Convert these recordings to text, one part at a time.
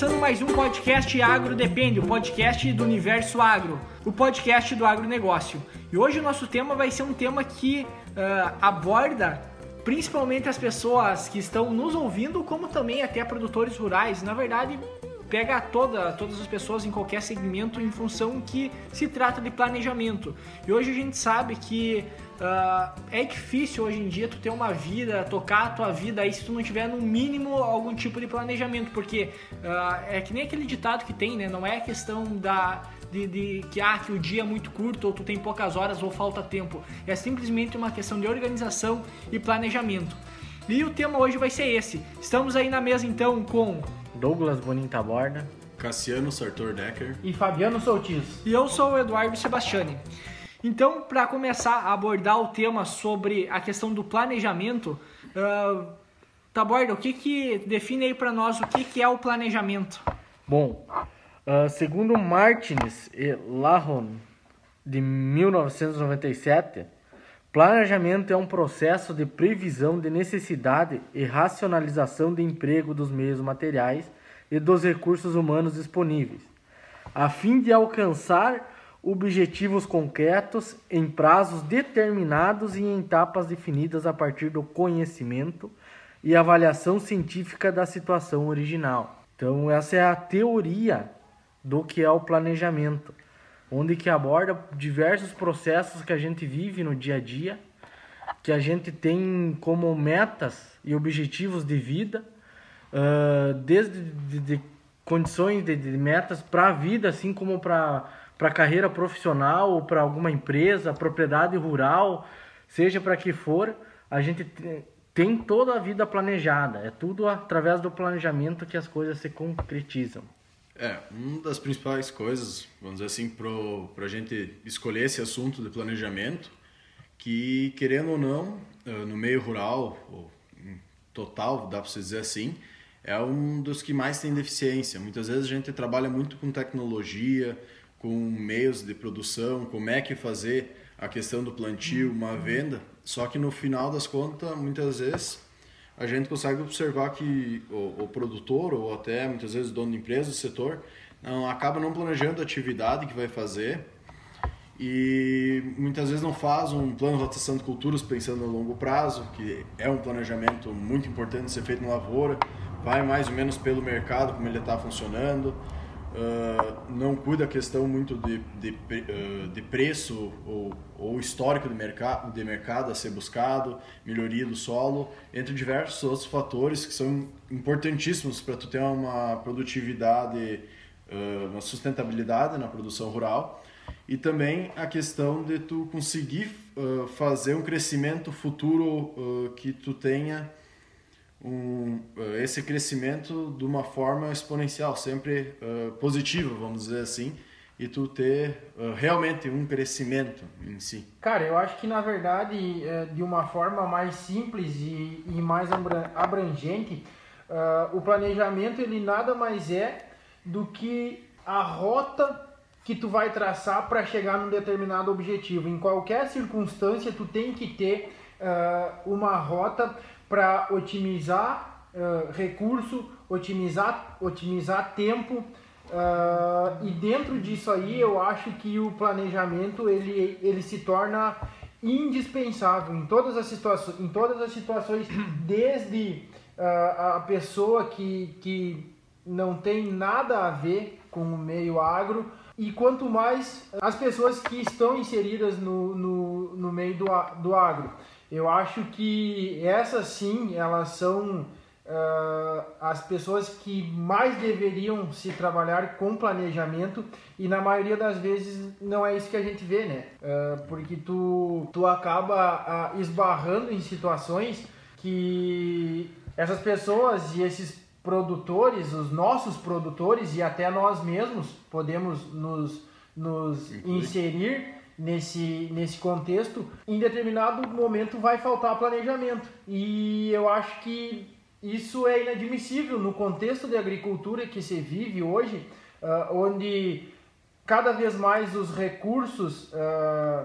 começando mais um podcast Agro Depende, o podcast do universo agro, o podcast do agronegócio. E hoje o nosso tema vai ser um tema que uh, aborda principalmente as pessoas que estão nos ouvindo, como também até produtores rurais. Na verdade, pega toda, todas as pessoas em qualquer segmento em função que se trata de planejamento. E hoje a gente sabe que Uh, é difícil hoje em dia tu ter uma vida, tocar a tua vida aí se tu não tiver no mínimo algum tipo de planejamento, porque uh, é que nem aquele ditado que tem, né? Não é questão da de, de, que ah, que o dia é muito curto ou tu tem poucas horas ou falta tempo. É simplesmente uma questão de organização e planejamento. E o tema hoje vai ser esse. Estamos aí na mesa então com Douglas Bonita Borda, Cassiano Sartor Decker e Fabiano Soutis. E eu sou o Eduardo Sebastiani. Então, para começar a abordar o tema sobre a questão do planejamento, uh, Taborda, o que, que define aí para nós o que, que é o planejamento? Bom, uh, segundo Martins e Lahon, de 1997, planejamento é um processo de previsão de necessidade e racionalização de emprego dos meios materiais e dos recursos humanos disponíveis, a fim de alcançar objetivos concretos em prazos determinados e em etapas definidas a partir do conhecimento e avaliação científica da situação original. Então essa é a teoria do que é o planejamento, onde que aborda diversos processos que a gente vive no dia a dia, que a gente tem como metas e objetivos de vida, uh, desde de, de condições de, de metas para a vida, assim como para para carreira profissional ou para alguma empresa, propriedade rural, seja para que for, a gente tem toda a vida planejada. É tudo através do planejamento que as coisas se concretizam. É, uma das principais coisas, vamos dizer assim, para a gente escolher esse assunto de planejamento, que querendo ou não, eh, no meio rural, ou total, dá para se dizer assim, é um dos que mais tem deficiência. Muitas vezes a gente trabalha muito com tecnologia, com meios de produção, como é que fazer a questão do plantio, uma venda. Só que no final das contas, muitas vezes a gente consegue observar que o, o produtor ou até muitas vezes o dono de empresa, o setor, não acaba não planejando a atividade que vai fazer e muitas vezes não faz um plano de rotação de culturas pensando a longo prazo, que é um planejamento muito importante de ser feito na lavoura, vai mais ou menos pelo mercado, como ele está funcionando, Uh, não cuida a questão muito de, de, uh, de preço ou, ou histórico de, mercado de mercado a ser buscado, melhoria do solo, entre diversos outros fatores que são importantíssimos para tu ter uma produtividade, uh, uma sustentabilidade na produção rural. E também a questão de tu conseguir fazer um crescimento futuro que tu tenha um, eh, esse crescimento de uma forma exponencial, sempre uh, positiva, vamos dizer assim, e tu ter uh, realmente um crescimento em si. Cara, eu acho que na verdade, de uma forma mais simples e, e mais abrangente, uh, o planejamento ele nada mais é do que a rota que tu vai traçar para chegar num determinado objetivo. Em qualquer circunstância, tu tem que ter uma rota para otimizar uh, recurso, otimizar, otimizar tempo. Uh, e dentro disso aí eu acho que o planejamento ele, ele se torna indispensável em todas as situações, em todas as situações desde uh, a pessoa que, que não tem nada a ver com o meio agro e quanto mais as pessoas que estão inseridas no, no, no meio do, do agro. Eu acho que essas sim, elas são uh, as pessoas que mais deveriam se trabalhar com planejamento e na maioria das vezes não é isso que a gente vê, né? Uh, porque tu, tu acaba uh, esbarrando em situações que essas pessoas e esses produtores, os nossos produtores e até nós mesmos podemos nos, nos inserir nesse, nesse contexto, em determinado momento vai faltar planejamento. E eu acho que isso é inadmissível no contexto de agricultura que se vive hoje, uh, onde cada vez mais os recursos uh,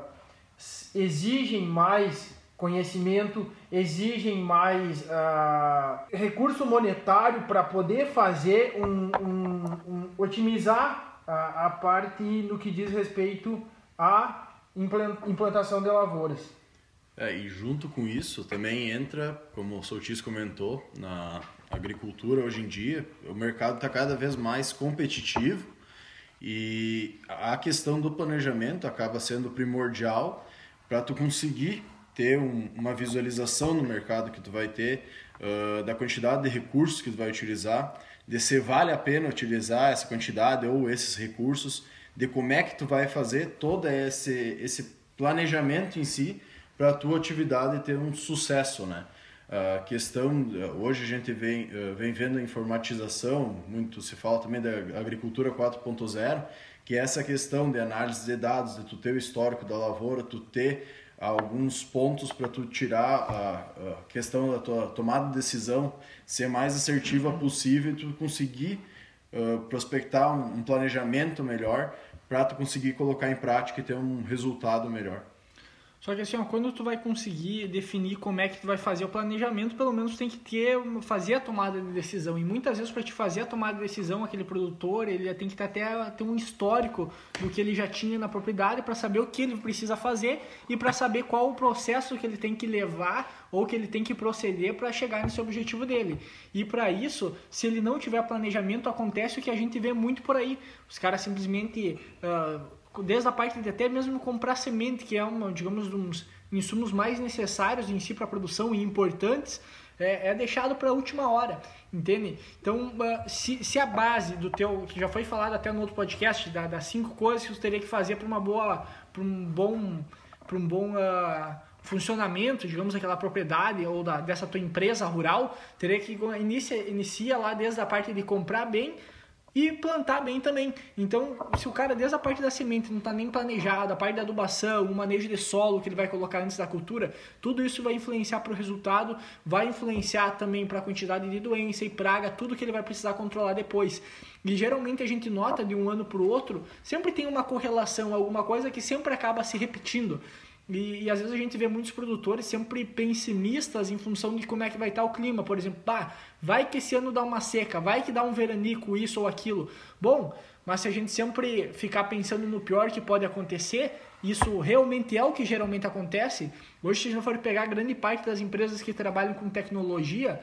exigem mais conhecimento, exigem mais uh, recurso monetário para poder fazer um, um, um otimizar a, a, parte no que diz respeito à implantação de lavouras. É, e junto com isso também entra, como o Soutis comentou, na agricultura hoje em dia, o mercado está cada vez mais competitivo e a questão do planejamento acaba sendo primordial para tu conseguir ter um, uma visualização no mercado que tu vai ter, uh, da quantidade de recursos que tu vai utilizar, de se vale a pena utilizar essa quantidade ou esses recursos, de como é que tu vai fazer todo esse, esse planejamento em si para a tua atividade ter um sucesso, né? A questão, hoje a gente vem, vem vendo a informatização, muito se fala também da agricultura 4.0, que é essa questão de análise de dados, de tu ter o histórico da lavoura, tu ter alguns pontos para tu tirar a, a, questão da tua tomada de decisão, ser mais assertiva possível e tu conseguir prospectar um, um planejamento melhor para tu conseguir colocar em prática e ter um resultado melhor. Só que assim, ó, quando tu vai conseguir definir como é que tu vai fazer o planejamento, pelo menos tem que ter fazer a tomada de decisão. E muitas vezes para te fazer a tomada de decisão, aquele produtor, ele tem que até ter um histórico do que ele já tinha na propriedade para saber o que ele precisa fazer e para saber qual o processo que ele tem que levar ou que ele tem que proceder para chegar nesse objetivo dele. E para isso, se ele não tiver planejamento, acontece o que a gente vê muito por aí. Os caras simplesmente uh, desde a parte de até mesmo comprar semente, que é uma, digamos, uns insumos mais necessários em si para a produção e importantes, é, é deixado para a última hora, entende? Então, uh, se, se a base do teu, que já foi falado até no outro podcast, da, das cinco coisas que você teria que fazer para uma boa, para um bom, para um bom uh, funcionamento, digamos, daquela propriedade ou da, dessa tua empresa rural, teria que inicia, inicia lá desde a parte de comprar bem e plantar bem também. Então, se o cara desde a parte da semente não está nem planejado, a parte da adubação, o manejo de solo que ele vai colocar antes da cultura, tudo isso vai influenciar para o resultado, vai influenciar também para a quantidade de doença e praga, tudo que ele vai precisar controlar depois. E geralmente a gente nota de um ano para o outro, sempre tem uma correlação, alguma coisa que sempre acaba se repetindo. E, e, às vezes a gente vê muitos produtores sempre pessimistas em função de como é que vai estar o clima. Por exemplo, pá, vai que esse ano dá uma seca, vai que dá um veranico, isso ou aquilo. Bom, mas se a gente sempre ficar pensando no pior que pode acontecer, isso realmente é o que geralmente acontece. Hoje, se a gente for pegar grande parte das empresas que trabalham com tecnologia,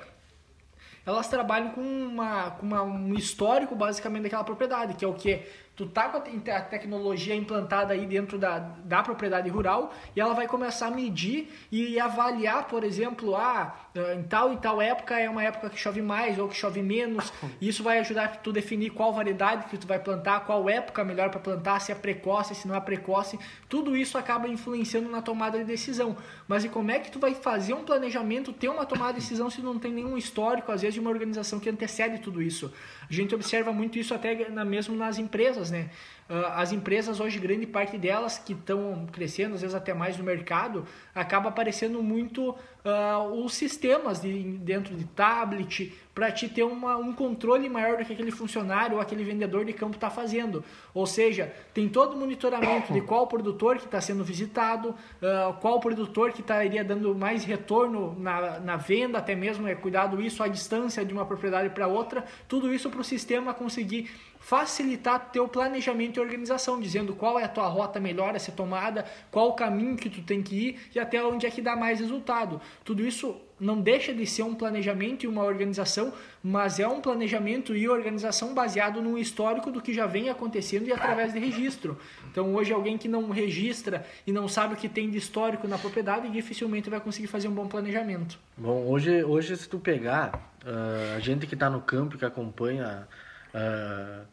elas trabalham com, uma, com uma, um histórico basicamente daquela propriedade, que é o que? Tu tá com a tecnologia implantada aí dentro da, da propriedade rural e ela vai começar a medir e avaliar, por exemplo, ah, em tal e tal época é uma época que chove mais ou que chove menos. Isso vai ajudar tu definir qual variedade que tu vai plantar, qual época melhor para plantar, se é precoce, se não é precoce. Tudo isso acaba influenciando na tomada de decisão. Mas e como é que tu vai fazer um planejamento, ter uma tomada de decisão se não tem nenhum histórico, às vezes, de uma organização que antecede tudo isso? A gente observa muito isso até na, mesmo nas empresas, né? Ah, as empresas hoje, grande parte delas que estão crescendo, às vezes até mais no mercado, acaba aparecendo muito uh, os sistemas de, dentro de tablet para te ter uma, um controle maior do que aquele funcionário ou aquele vendedor de campo está fazendo. Ou seja, tem todo o monitoramento de qual produtor que está sendo visitado, uh, qual produtor que estaria dando mais retorno na, na venda, até mesmo é cuidado isso à distância de uma propriedade para outra, tudo isso para o sistema conseguir facilitar teu planejamento e organização, dizendo qual é a tua rota melhor a ser tomada, qual o caminho que tu tem que ir e até onde é que dá mais resultado. Tudo isso não deixa de ser um planejamento e uma organização, mas é um planejamento e organização baseado no histórico do que já vem acontecendo e através de registro. Então hoje alguém que não registra e não sabe o que tem de histórico na propriedade dificilmente vai conseguir fazer um bom planejamento. Bom, hoje, hoje se tu pegar uh, a gente que está no campo que acompanha uh,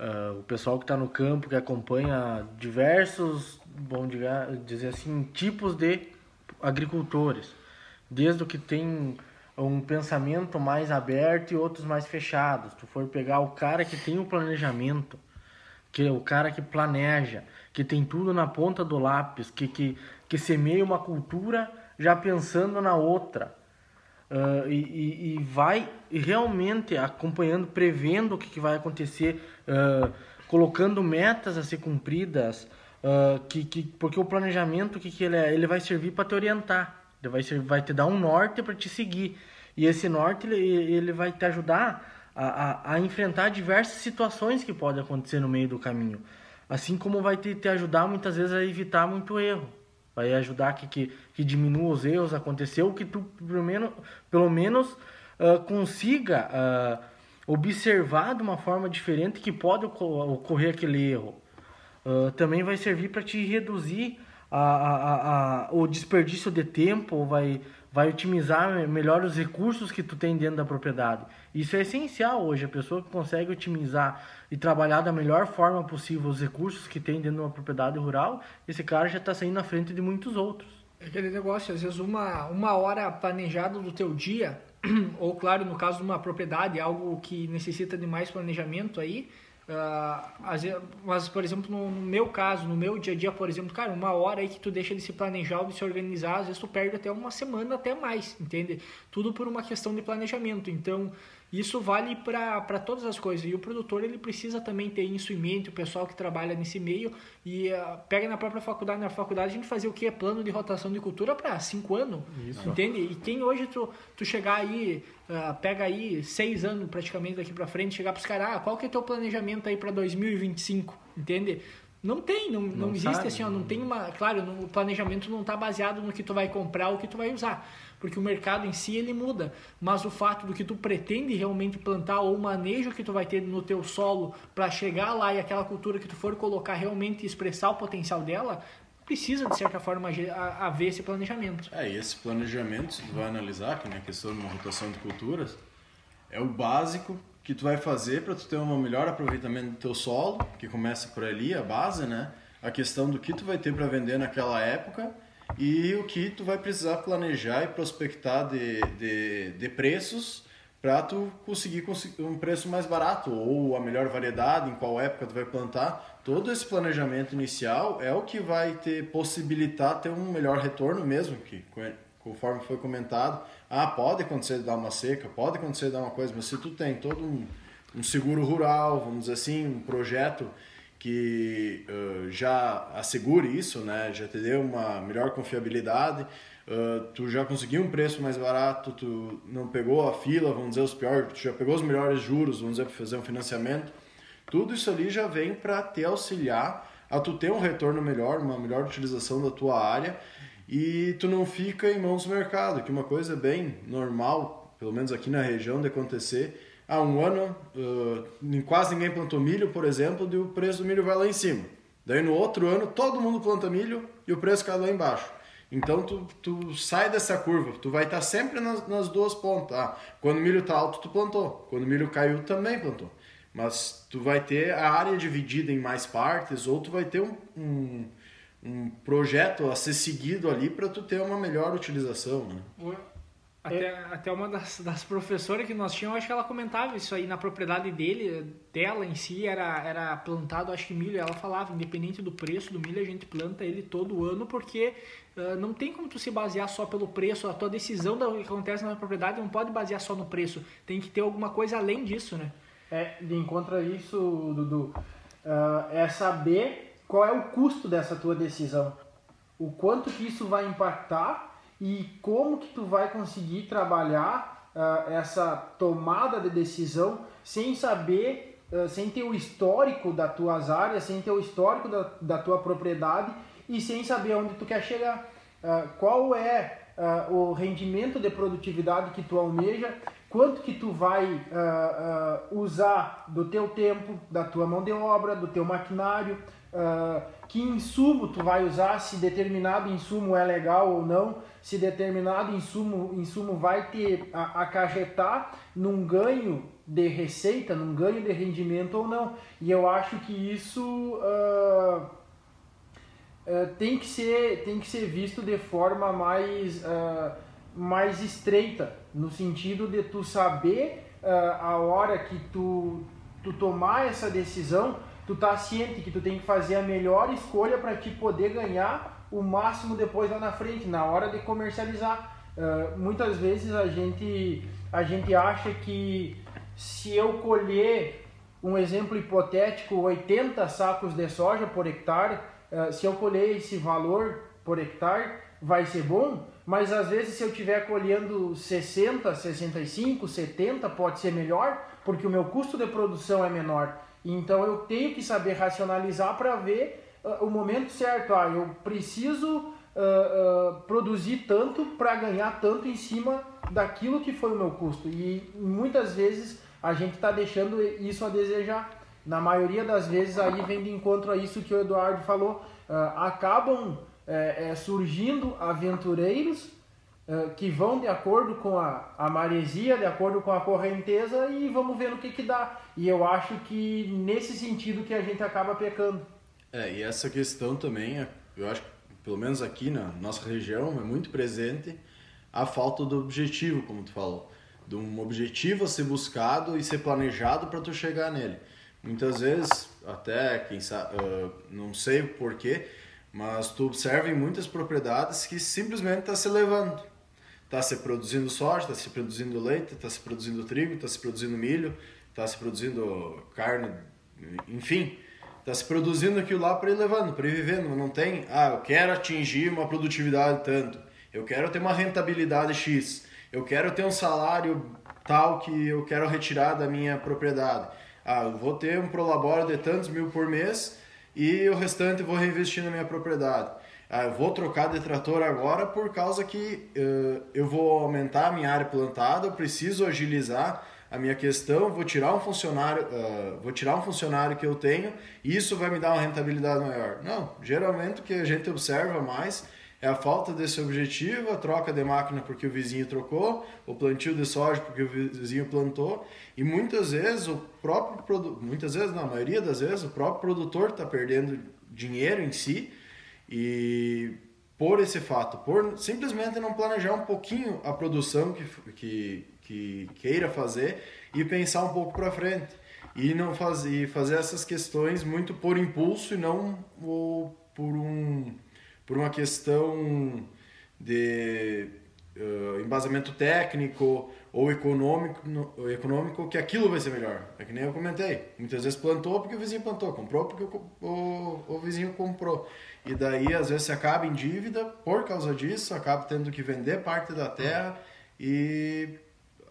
uh, o pessoal que está no campo, que acompanha diversos, vamos dizer assim, tipos de agricultores. Desde o que tem um pensamento mais aberto e outros mais fechados. Tu for pegar o cara que tem o planejamento, que é o cara que planeja, que tem tudo na ponta do lápis, que, que, que semeia uma cultura já pensando na outra uh, e, e, vai realmente acompanhando, prevendo o que, que vai acontecer, uh, colocando metas a ser cumpridas, uh, que, que, porque o planejamento que, que ele, é, ele vai servir para te orientar. Ele vai, vai te dar um norte para te seguir. E esse norte ele, ele vai te ajudar a, a, a, enfrentar diversas situações que podem acontecer no meio do caminho. Assim como vai te, te ajudar muitas vezes a evitar muito erro. Vai ajudar que, que, que diminua os erros acontecer, ou que tu pelo menos, pelo menos uh, consiga uh, observar de uma forma diferente que pode ocorrer aquele erro. Uh, também vai servir para te reduzir a, a, a, o desperdício de tempo, vai, vai otimizar melhor os recursos que tu tem dentro da propriedade. Isso é essencial hoje, a pessoa que consegue otimizar e trabalhar da melhor forma possível os recursos que tem dentro de uma propriedade rural, esse cara já está saindo na frente de muitos outros. É aquele negócio, às vezes uma, uma hora planejada do teu dia, ou claro, no caso de uma propriedade, algo que necessita de mais planejamento aí, Uh, mas, por exemplo, no, meu caso, no meu dia a dia, por exemplo, cara, uma hora aí que tu deixa de se planejar ou de se organizar, às vezes tu perde até uma semana, até mais, entende? Tudo por uma questão de planejamento. Então, isso vale para todas as coisas. E o produtor ele precisa também ter isso em mente, o pessoal que trabalha nesse meio. E uh, pega na própria faculdade. Na faculdade a gente fazia o que? Plano de rotação de cultura para cinco anos. Isso. Entende? E quem hoje tu, tu chegar aí, uh, pega aí seis anos praticamente daqui para frente, chegar para os caras, ah, qual que é teu planejamento aí para 2025? Entende? Não tem, não, não, não existe sabe. assim, ó, não tem uma. Claro, o planejamento não está baseado no que tu vai comprar ou que tu vai usar porque o mercado em si ele muda, mas o fato do que tu pretende realmente plantar ou o manejo que tu vai ter no teu solo para chegar lá e aquela cultura que tu for colocar realmente expressar o potencial dela, precisa de certa forma haver esse planejamento. É, e esse planejamento, se tu vai analisar, que na questão de uma rotação de culturas, é o básico que tu vai fazer para tu ter um melhor aproveitamento do teu solo, que começa por ali, a base, né? A questão do que tu vai ter para vender naquela época e o que tu vai precisar planejar e prospectar de, de, de preços para tu conseguir um preço mais barato ou a melhor variedade, em qual época tu vai plantar. Todo esse planejamento inicial é o que vai te possibilitar ter um melhor retorno mesmo, que conforme foi comentado, ah, pode acontecer de dar uma seca, pode acontecer de dar uma coisa, mas se tu tem todo um, um seguro rural, vamos dizer assim, um projeto que uh, já assegure isso, né? Já te dê uma melhor confiabilidade. Uh, tu já conseguiu um preço mais barato, tu não pegou a fila, vamos dizer os piores, tu já pegou os melhores juros, vamos dizer para fazer um financiamento. Tudo isso ali já vem para te auxiliar a tu ter um retorno melhor, uma melhor utilização da tua área e tu não fica em mãos do mercado, que uma coisa bem normal, pelo menos aqui na região de acontecer, há um ano uh, quase ninguém plantou milho, por exemplo, e o preço do milho vai lá em cima. Daí no outro ano todo mundo planta milho e o preço cai lá embaixo. Então tu, tu sai dessa curva, tu vai estar sempre nas, nas duas pontas. Ah, quando o milho está alto tu plantou, quando o milho caiu também plantou. Mas tu vai ter a área dividida em mais partes ou tu vai ter um, um, um projeto a ser seguido ali para tu ter uma melhor utilização. Né? Até, é. até uma das, das professoras que nós tínhamos, acho que ela comentava isso aí na propriedade dele, dela em si, era, era plantado, acho que milho. Ela falava, independente do preço do milho, a gente planta ele todo ano, porque uh, não tem como tu se basear só pelo preço. A tua decisão do que acontece na propriedade não pode basear só no preço. Tem que ter alguma coisa além disso, né? É, de encontro a isso, Dudu, uh, é saber qual é o custo dessa tua decisão. O quanto que isso vai impactar e como que tu vai conseguir trabalhar uh, essa tomada de decisão sem saber, uh, sem ter o histórico das tuas áreas, sem ter o histórico da, da tua propriedade e sem saber onde tu quer chegar. Uh, qual é o rendimento de produtividade que tu almeja, quanto que tu vai usar do teu tempo, da tua mão de obra, do teu maquinário, que insumo tu vai usar, se determinado insumo é legal ou não, se determinado insumo, insumo vai te acarretar num ganho de receita, num ganho de rendimento ou não. E eu acho que isso uh, uh, tem, que ser, tem que ser visto de forma mais, uh, mais estreita, no sentido de tu saber a hora que tu, tu tomar essa decisão, tu tá ciente que tu tem que fazer a melhor escolha para te poder ganhar o máximo depois lá na frente, na hora de comercializar. Uh, muitas vezes a gente, a gente acha que se eu colher, um exemplo hipotético, 80 sacos de soja por hectare, uh, se eu colher esse valor por hectare, vai ser bom, mas às vezes se eu estiver colhendo 60, 65, 70, pode ser melhor, porque o meu custo de produção é menor. Então eu tenho que saber racionalizar para ver uh, o momento certo. Ah, eu preciso uh, uh, produzir tanto para ganhar tanto em cima daquilo que foi o meu custo. E muitas vezes a gente está deixando isso a desejar. Na maioria das vezes aí vem de encontro a isso que o Eduardo falou. acabam é, é, surgindo aventureiros que vão de acordo com a, a maresia, de acordo com a correnteza e vamos ver no que, que dá. E eu acho que nesse sentido que a gente acaba pecando. É, e essa questão também, eu acho que pelo menos aqui na nossa região é muito presente a falta do objetivo, como tu falou. De um objetivo a ser buscado e ser planejado para tu chegar nele. Muitas vezes, até quem sabe, uh, não sei porquê, mas tu observa em muitas propriedades que simplesmente está se levando está se produzindo soja, está se produzindo leite, está se produzindo trigo, está se produzindo milho, está se produzindo carne, enfim, está se produzindo aquilo lá para ir levando, para ir vivendo. Não tem, ah, eu quero atingir uma produtividade tanto, eu quero ter uma rentabilidade X, eu quero ter um salário tal que eu quero retirar da minha propriedade. Ah, eu vou ter um prolabore de tantos mil por mês e o restante eu vou reinvestir na minha propriedade ah, eu vou trocar de trator agora por causa que uh, eu vou aumentar a minha área plantada, eu preciso agilizar a minha questão, vou tirar um funcionário, uh, vou tirar um funcionário que eu tenho e isso vai me dar uma rentabilidade maior. Não, geralmente o que a gente observa mais é a falta desse objetivo, a troca de máquina porque o vizinho trocou, o plantio de soja porque o vizinho plantou e muitas vezes o próprio muitas vezes, na maioria das vezes, o próprio produtor está perdendo dinheiro em si e por esse fato, por simplesmente não planejar um pouquinho a produção que, que, que queira fazer e pensar um pouco para frente. E não fazer, fazer essas questões muito por impulso e não por, um, por uma questão de uh, embasamento técnico ou econômico, no, econômico que aquilo vai ser melhor. É que nem eu comentei. Muitas vezes plantou porque o vizinho plantou, comprou porque o, o, o vizinho comprou. E daí, às vezes, você acaba em dívida por causa disso, acaba tendo que vender parte da terra e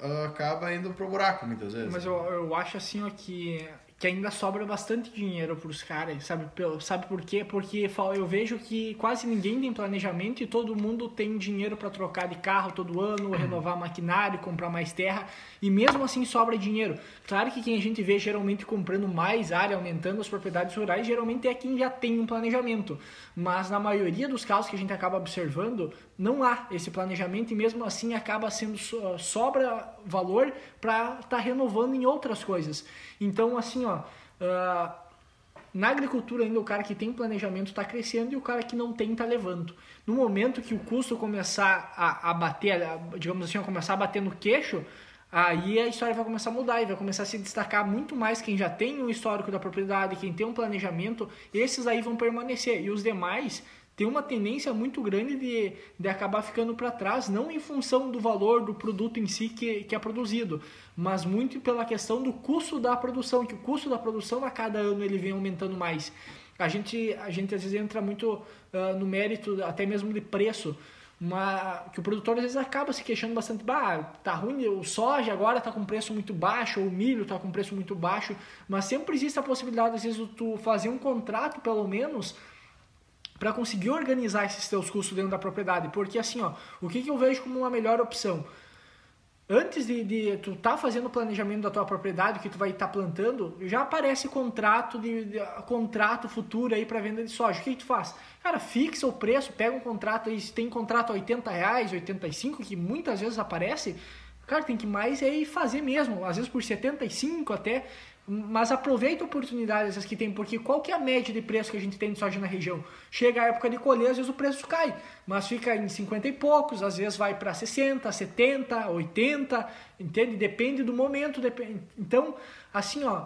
uh, acaba indo pro buraco muitas vezes. Mas eu, eu acho assim ó, que que ainda sobra bastante dinheiro para os caras, sabe? Sabe por quê? Porque eu vejo que quase ninguém tem planejamento e todo mundo tem dinheiro para trocar de carro todo ano, uhum. renovar maquinário, comprar mais terra e mesmo assim sobra dinheiro. Claro que quem a gente vê geralmente comprando mais área, aumentando as propriedades rurais, geralmente é quem já tem um planejamento. Mas na maioria dos casos que a gente acaba observando, não há esse planejamento e mesmo assim acaba sendo sobra valor para estar tá renovando em outras coisas. Então, assim, ó, uh, na agricultura ainda o cara que tem planejamento está crescendo e o cara que não tem está levando. No momento que o custo começar a, a bater, a, digamos assim, a começar a bater no queixo, aí a história vai começar a mudar e vai começar a se destacar muito mais quem já tem um histórico da propriedade, quem tem um planejamento, esses aí vão permanecer e os demais tem uma tendência muito grande de, de acabar ficando para trás, não em função do valor do produto em si que, que é produzido, mas muito pela questão do custo da produção, que o custo da produção a cada ano ele vem aumentando mais. A gente, a gente às vezes entra muito uh, no mérito até mesmo de preço, uma, que o produtor às vezes acaba se queixando bastante, bah, tá ruim, o soja agora tá com preço muito baixo, ou o milho tá com preço muito baixo, mas sempre existe a possibilidade às vezes de tu fazer um contrato pelo menos para conseguir organizar esses teus custos dentro da propriedade. Porque assim, ó, o que, que eu vejo como uma melhor opção? Antes de, de tu tá fazendo o planejamento da tua propriedade, que tu vai estar tá plantando, já aparece contrato de, de contrato futuro aí para venda de soja. O que, que tu faz? Cara, fixa o preço, pega um contrato aí, se tem contrato a 80 reais, 85, que muitas vezes aparece, cara, tem que mais é ir fazer mesmo, às vezes por 75 até, mas aproveita oportunidades essas que tem, porque qual que é a média de preço que a gente tem de soja na região? Chega a época de colher, às vezes o preço cai, mas fica em 50 e poucos, às vezes vai para 60, 70, 80, entende? Depende do momento. Depende. Então, assim, ó,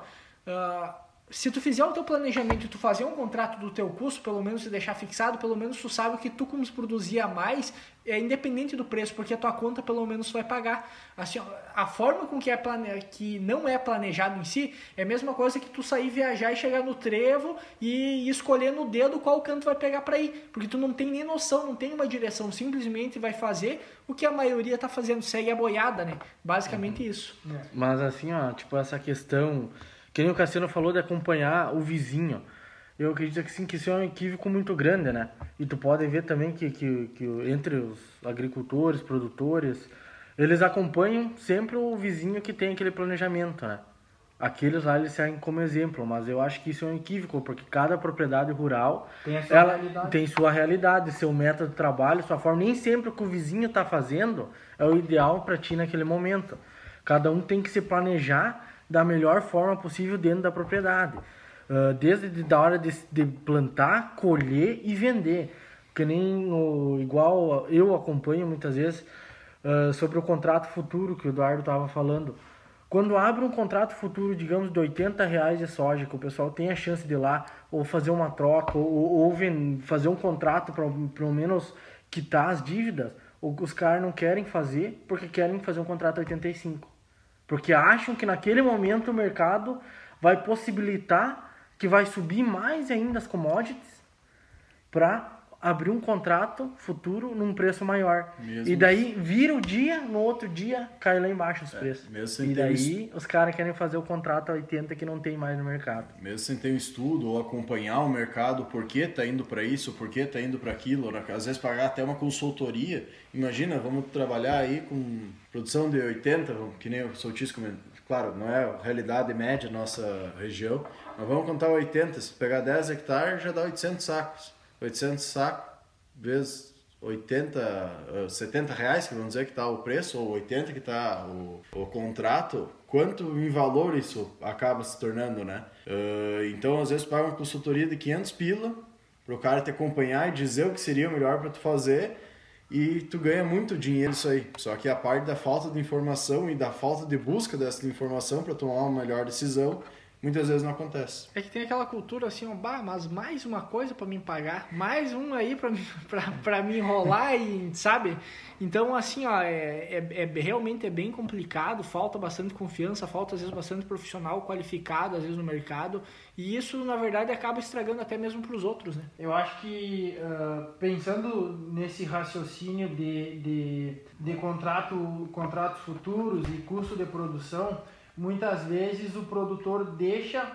uh, se tu fizer o teu planejamento e tu fazer um contrato do teu custo, pelo menos se deixar fixado, pelo menos tu sabe que tu como produzir a mais, é independente do preço, porque a tua conta pelo menos tu vai pagar. Assim, a forma com que é plane... que não é planejado em si, é a mesma coisa que tu sair viajar e chegar no trevo e escolher no dedo qual canto vai pegar para ir, porque tu não tem nem noção, não tem uma direção, simplesmente vai fazer o que a maioria tá fazendo, segue a boiada, né? Basicamente uhum. isso. Mas assim, ó, tipo essa questão que nem o Cassiano falou de acompanhar o vizinho. Eu acredito que sim, que isso é um equívoco muito grande, né? E tu pode ver também que, que, que entre os agricultores, produtores, eles acompanham sempre o vizinho que tem aquele planejamento, né? Aqueles lá eles servem como exemplo, mas eu acho que isso é um equívoco, porque cada propriedade rural tem, ela tem sua realidade, seu método de trabalho, sua forma. Nem sempre o que o vizinho está fazendo é o ideal para ti naquele momento. Cada um tem que se planejar da melhor forma possível dentro da propriedade. Uh, desde da hora de, de, plantar, colher e vender. Que nem o, igual eu acompanho muitas vezes uh, sobre o contrato futuro que o Eduardo estava falando. Quando abre um contrato futuro, digamos, de 80 reais de soja, que o pessoal tem a chance de ir lá ou fazer uma troca ou, ou fazer um contrato para pelo menos quitar as dívidas, os caras não querem fazer porque querem fazer um contrato 85. Porque acham que naquele momento o mercado vai possibilitar que vai subir mais ainda as commodities para abrir um contrato futuro num preço maior. Mesmo e daí vira o dia, no outro dia cai lá embaixo os é, preços. e daí os caras querem fazer o contrato a 80 que não tem mais no mercado. Mesmo sem ter um estudo ou acompanhar o mercado, por que tá indo para isso, por que tá indo para aquilo, né? às vezes pagar até uma consultoria. Imagina, vamos trabalhar aí com produção de 80, que nem o Soltis comentou. Claro, não é a realidade média da nossa região, mas vamos contar 80, se pegar 10 hectares já dá 800 sacos 800 sacos vezes 80, 70 eh, reais, que vamos dizer que está o preço, ou 80 que está o, o contrato, quanto em valor isso acaba se tornando, né? Uh, então, às vezes, paga uma consultoria de 500 pila para o cara te acompanhar e dizer o que seria o melhor para tu fazer e tu ganha muito dinheiro isso aí. Só que a parte da falta de informação e da falta de busca dessa informação para tomar uma melhor decisão muitas vezes não acontece. É que tem aquela cultura assim, ó, bah, mas mais uma coisa para me pagar, mais um aí para para me enrolar e, sabe? Então, assim, ó, é, é, é, realmente é bem complicado, falta bastante confiança, falta às vezes bastante profissional qualificado, às vezes no mercado, e isso, na verdade, acaba estragando até mesmo para os outros, né? Eu acho que, uh, pensando nesse raciocínio de, de, de contrato, contratos futuros e custo de produção, muitas vezes o produtor deixa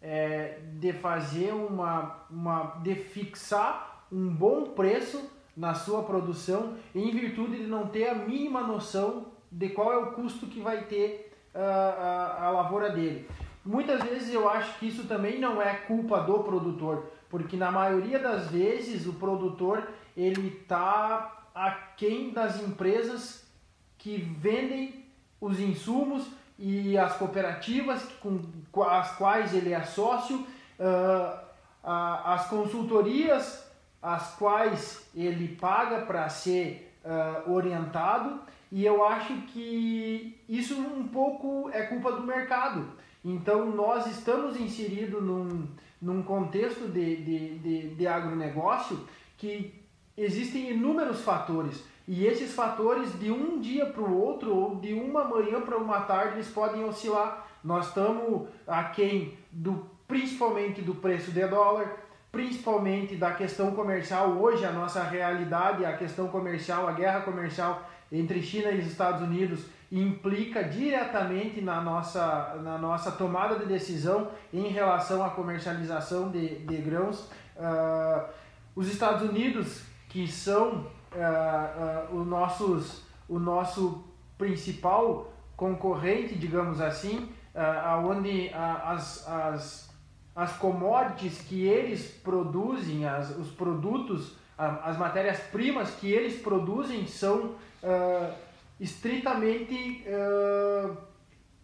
é, de fazer uma, uma de fixar um bom preço na sua produção em virtude de não ter a mínima noção de qual é o custo que vai ter uh, a, a lavoura dele. Muitas vezes eu acho que isso também não é culpa do produtor, porque na maioria das vezes o produtor ele está aquém das empresas que vendem os insumos e as cooperativas com as quais ele é sócio, uh, as consultorias as quais ele paga para ser uh, orientado e eu acho que isso um pouco é culpa do mercado. Então nós estamos inseridos num, num contexto de, de, de, de agronegócio que existem inúmeros fatores e esses fatores de um dia para o outro, ou de uma manhã para uma tarde, eles podem oscilar. Nós estamos aquém do, principalmente do preço de dólar, principalmente da questão comercial. Hoje a nossa realidade, a questão comercial, a guerra comercial entre China e Estados Unidos implica diretamente na nossa, na nossa tomada de decisão em relação à comercialização de, de grãos. Uh, os Estados Unidos, que são uh, uh, o, nossos, o nosso principal concorrente, digamos assim, uh, onde uh, as, as, as commodities que eles produzem, as, os produtos, uh, as matérias-primas que eles produzem são uh, estritamente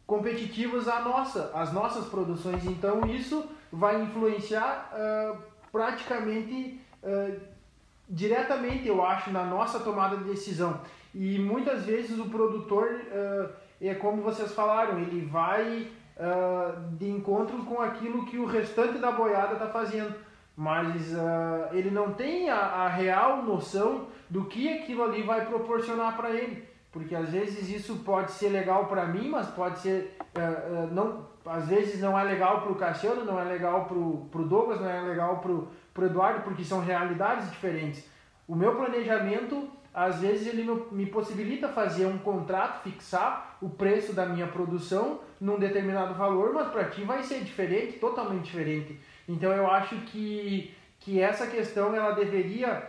competitivos à nossa, às nossas produções. Então isso vai influenciar praticamente diretamente, eu acho, na nossa tomada de decisão. E muitas vezes o produtor, uh, é como vocês falaram, ele vai uh, de encontro com aquilo que o restante da boiada está fazendo. Mas uh, ele não tem a, a, real noção do que aquilo ali vai proporcionar para ele. Porque às vezes isso pode ser legal para mim, mas pode ser. Não, às vezes não é legal para o Cassiano, não é legal para o Douglas, não é legal para o Eduardo, porque são realidades diferentes. O meu planejamento às vezes ele me possibilita fazer um contrato, fixar o preço da minha produção num determinado valor, mas para ti vai ser diferente, totalmente diferente. Então eu acho que, que essa questão ela deveria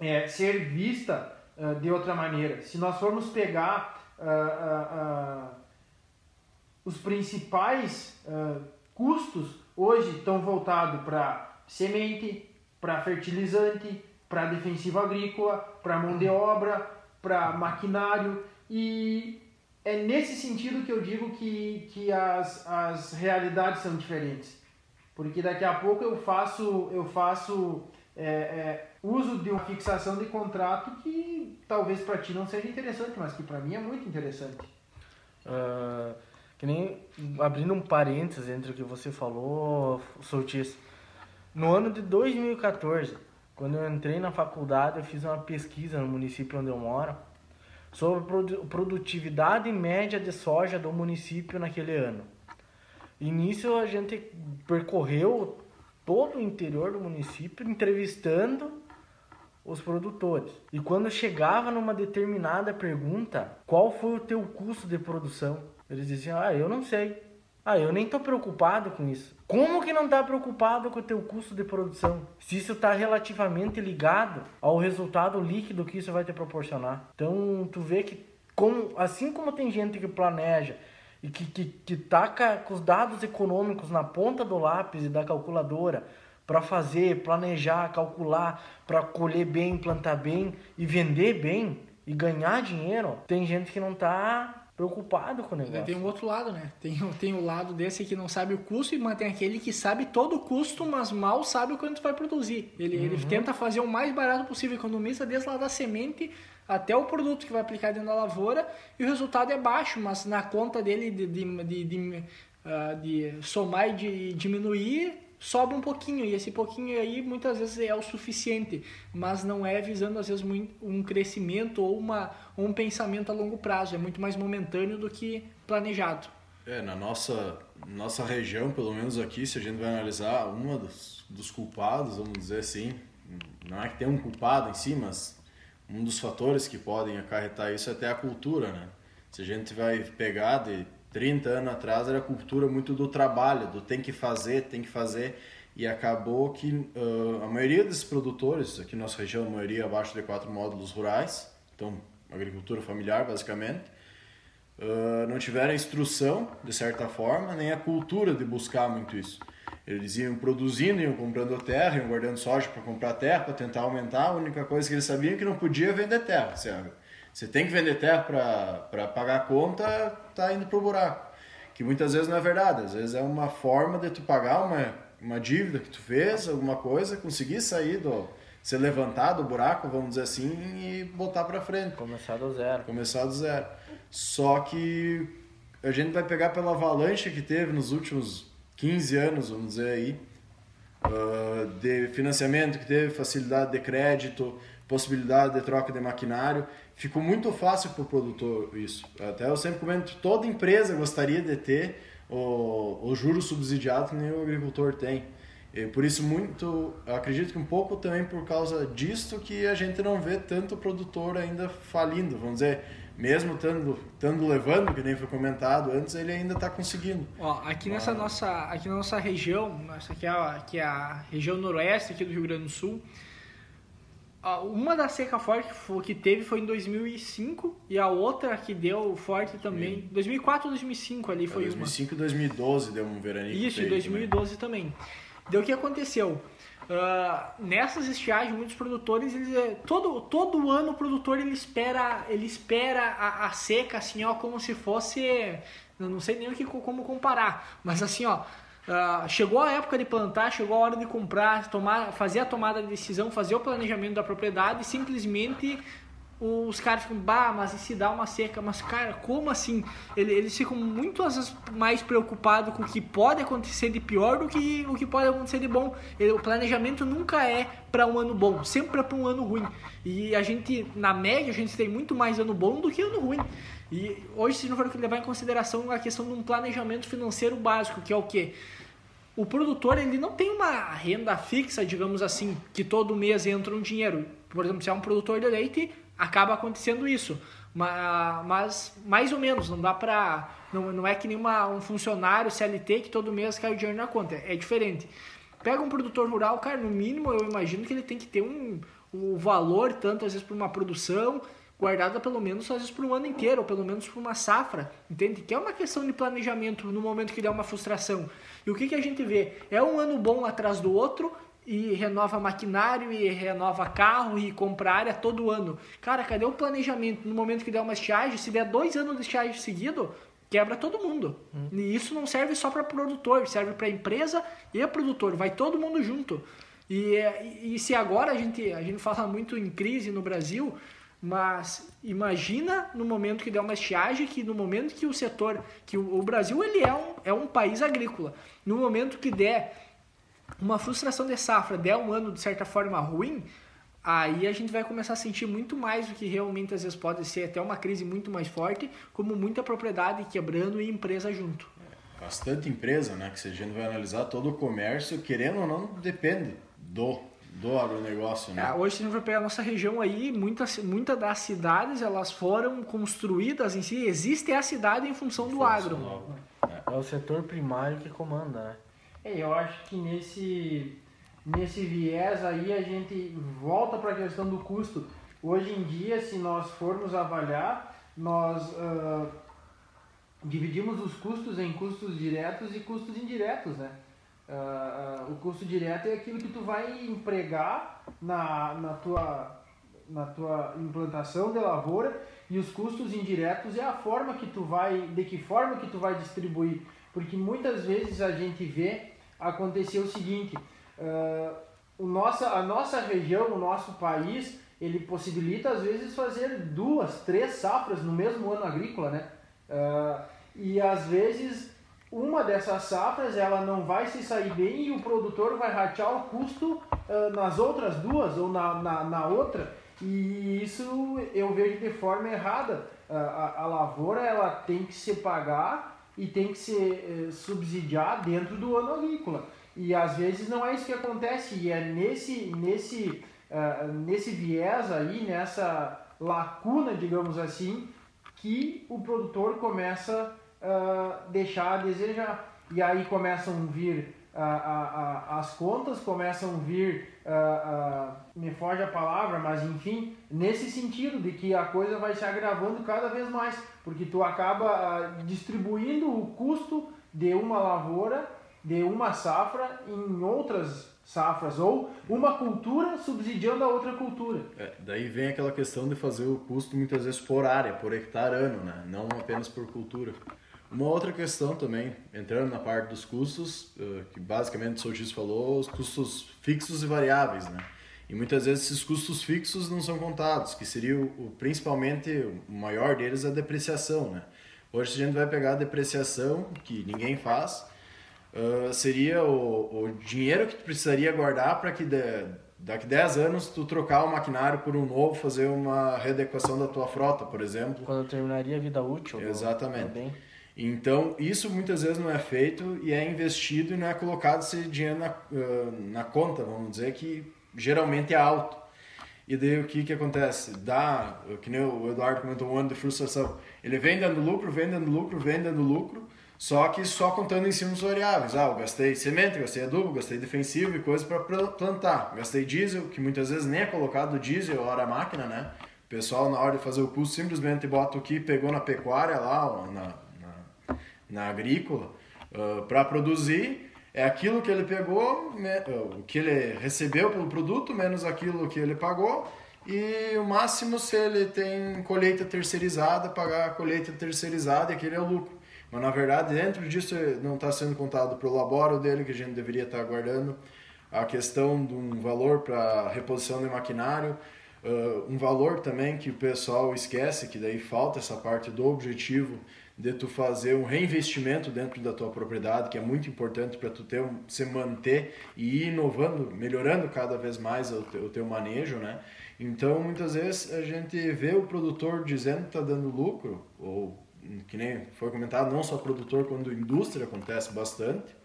é, ser vista uh, de outra maneira. Se nós formos pegar uh, uh, os principais custos hoje estão voltados para semente, para fertilizante, para defensivo agrícola, para mão de obra, para maquinário e é nesse sentido que eu digo que, que as, as realidades são diferentes. Porque daqui a pouco eu faço, eu faço é, é, uso de uma fixação de contrato que talvez para ti não seja interessante, mas que para mim é muito interessante. Uh, que nem abrindo um parênteses entre o que você falou, Soltis. No ano de 2014, quando eu entrei na faculdade, eu fiz uma pesquisa no município onde eu moro sobre a produtividade média de soja do município naquele ano. Nisso a gente percorreu todo o interior do município entrevistando os produtores. E quando chegava numa determinada pergunta, qual foi o teu custo de produção? Eles diziam: "Ah, eu não sei". Ah, eu nem estou preocupado com isso. Como que não está preocupado com o teu custo de produção? Se isso está relativamente ligado ao resultado líquido que isso vai te proporcionar. Então, tu vê que como, assim como tem gente que planeja e que, que, que taca com os dados econômicos na ponta do lápis e da calculadora para fazer, planejar, calcular, para colher bem, plantar bem e vender bem e ganhar dinheiro, tem gente que não está preocupado com o negócio. Tem um outro lado, né? Tem, tem o lado desse que não sabe o custo e mantém aquele que sabe todo o custo, mas mal sabe o quanto vai produzir. Ele, uhum. ele tenta fazer o mais barato possível, economiza desde lá da semente até o produto que vai aplicar dentro da lavoura e o resultado é baixo, mas na conta dele de, de, de, de, uh, de somar e de diminuir sobra um pouquinho e esse pouquinho aí muitas vezes é o suficiente, mas não é visando às vezes um crescimento ou uma, um pensamento a longo prazo, é muito mais momentâneo do que planejado. É, na nossa, nossa região, pelo menos aqui, se a gente vai analisar, uma dos, dos culpados, vamos dizer assim, não é que tem um culpado em si, mas um dos fatores que podem acarretar isso é até a cultura, né? Se a gente vai pegar de 30 anos atrás era cultura muito do trabalho, do tem que fazer, tem que fazer. E acabou que uh, a maioria desses produtores, aqui na nossa região, a maioria abaixo de quatro módulos rurais, então agricultura familiar basicamente, uh, não tiveram a instrução, de certa forma, nem a cultura de buscar muito isso. Eles iam produzindo, iam comprando terra, iam guardando soja para comprar terra, para tentar aumentar. A única coisa que eles sabiam é que não podia vender terra. Certo? Você tem que vender terra para pagar a conta, tá indo pro buraco. Que muitas vezes não é verdade, às vezes é uma forma de tu pagar uma, uma dívida que tu fez, alguma coisa, conseguir sair do ser levantar do buraco, vamos dizer assim, e botar para frente. Começar do zero. Começar do zero. Só que a gente vai pegar pela avalanche que teve nos últimos 15 anos, vamos dizer aí, uh, de financiamento que teve, facilidade de crédito, possibilidade de troca de maquinário ficou muito fácil para o produtor isso. Até eu sempre comento, toda empresa gostaria de ter o, o juro subsidiado que nem o agricultor tem. E por isso muito, acredito que um pouco também por causa disto que a gente não vê tanto produtor ainda falindo, vamos dizer, mesmo estando, estando levando, que nem foi comentado antes, ele ainda está conseguindo. Ó, aqui nessa ah. nossa, aqui na nossa região, essa aqui é, a, aqui é a região noroeste aqui do Rio Grande do Sul, uma da seca forte que teve foi em 2005 e a outra que deu forte também, Sim. 2004 ou 2005 ali foi 2005 e 2012 deu um veraninho. Isso, em 2012 também. também. Deu o que aconteceu? Uh, nessas estiagens, muitos produtores, eles, é, todo, todo ano o produtor ele espera, ele espera a, a seca assim, ó, como se fosse, eu não sei nem o que como comparar, mas assim, ó, Uh, chegou a época de plantar, chegou a hora de comprar, tomar, fazer a tomada de decisão, fazer o planejamento da propriedade, simplesmente os caras ficam, bah, mas se dá uma seca? Mas, cara, como assim? Eles ficam muito às vezes, mais preocupados com o que pode acontecer de pior do que o que pode acontecer de bom. O planejamento nunca é para um ano bom, sempre é para um ano ruim. E a gente, na média, a gente tem muito mais ano bom do que ano ruim. E hoje, se não for levar em consideração a questão de um planejamento financeiro básico, que é o quê? O produtor ele não tem uma renda fixa, digamos assim, que todo mês entra um dinheiro. Por exemplo, se é um produtor de leite, acaba acontecendo isso. Mas, mais ou menos, não dá pra. Não, não é que nem uma, um funcionário CLT que todo mês cai o dinheiro na conta. É diferente. Pega um produtor rural, cara, no mínimo eu imagino que ele tem que ter um, um valor, tanto às vezes por uma produção, guardada pelo menos às vezes por um ano inteiro, ou pelo menos por uma safra, entende? Que é uma questão de planejamento no momento que der uma frustração. E o que, que a gente vê? É um ano bom atrás do outro e renova maquinário e renova carro e compra área todo ano. Cara, cadê o planejamento? No momento que der uma estiagem, se der dois anos de estiagem seguido, quebra todo mundo. Hum. E isso não serve só para produtor, serve para empresa e produtor, vai todo mundo junto. E, e, se agora a gente, a gente fala muito em crise no Brasil, mas imagina no momento que der uma estiagem, que no momento que o setor, que o, Brasil ele é um, é um país agrícola, no momento que der uma frustração de safra der um ano de certa forma ruim, aí a gente vai começar a sentir muito mais do que realmente às vezes pode ser até uma crise muito mais forte, como muita propriedade quebrando e empresa junto. Bastante empresa, né? Que se a gente vai analisar todo o comércio, querendo ou não, depende do do agronegócio, né? É, hoje, se a gente for pegar a nossa região aí, muitas muita das cidades, elas foram construídas em si, existe a cidade em função do agro. É. é o setor primário que comanda, né? É, eu acho que nesse, nesse viés aí a gente volta para a questão do custo. Hoje em dia, se nós formos avaliar, nós uh, dividimos os custos em custos diretos e custos indiretos, né? Uh, o custo direto é aquilo que tu vai empregar na, na, tua, na tua implantação de lavoura e os custos indiretos é a forma que tu vai, de que forma que tu vai distribuir, porque muitas vezes a gente vê acontecer o seguinte, uh, o nossa, a nossa região, o nosso país, ele possibilita às vezes fazer duas, três safras no mesmo ano agrícola, né? E às vezes uma dessas safras ela não vai se sair bem e o produtor vai ratear o custo uh, nas outras duas ou na, na, na, outra e isso eu vejo de forma errada. Uh, a, a lavoura ela tem que se pagar e tem que ser eh, subsidiar dentro do ano agrícola. E às vezes não é isso que acontece, e é nesse, nesse, uh, nesse viés aí, nessa lacuna, digamos assim, que o produtor começa a uh, deixar a desejar. E aí começam a vir a, a, as contas começam a vir, me foge a palavra, mas enfim, nesse sentido de que a coisa vai se agravando cada vez mais, porque tu acaba distribuindo o custo de uma lavoura, de uma safra em outras safras, ou uma cultura subsidiando a outra cultura. É, daí vem aquela questão de fazer o custo muitas vezes por área, por hectare ano, né? não apenas por cultura. Uma outra questão também, entrando na parte dos custos, eh, que basicamente o Soltis falou, os custos fixos e variáveis, né? E muitas vezes esses custos fixos não são contados, que seria o, principalmente o maior deles a depreciação, né? Hoje se a gente vai pegar a depreciação, que ninguém faz, uh, seria o, o dinheiro que tu precisaria guardar para que de, daqui 10 anos tu trocar o maquinário por um novo, fazer uma readequação da tua frota, por exemplo. Quando terminaria a vida útil. Exatamente. Também. Então, isso muitas vezes não é feito e é investido e não é colocado esse dinheiro na, na conta, vamos dizer, que geralmente é alto. E daí o que, que acontece? Dá, que nem o Eduardo comentou, um ano de frustração. Ele vem dando lucro, vem dando lucro, vem dando lucro, só que só contando em cima dos variáveis. Ah, eu gastei semente, gastei adubo, gastei defensivo e coisa para plantar. Gastei diesel, que muitas vezes nem é colocado diesel, hora máquina, né? O pessoal, na hora de fazer o custo, simplesmente bota o que pegou na pecuária lá, na, na agrícola uh, para produzir é aquilo que ele pegou, né, o que ele recebeu pelo produto, menos aquilo que ele pagou, e o máximo se ele tem colheita terceirizada, pagar a colheita terceirizada e aquele é o lucro. Mas na verdade, dentro disso não está sendo contado para o laboro dele, que a gente deveria estar tá guardando, a questão de um valor para reposição de maquinário, Uh, um valor também que o pessoal esquece, que daí falta essa parte do objetivo de tu fazer um reinvestimento dentro da tua propriedade, que é muito importante para tu ter, se manter e ir inovando, melhorando cada vez mais o teu, o teu manejo, né? Então, muitas vezes a gente vê o produtor dizendo que está dando lucro, ou que nem foi comentado, não só produtor, quando indústria acontece bastante,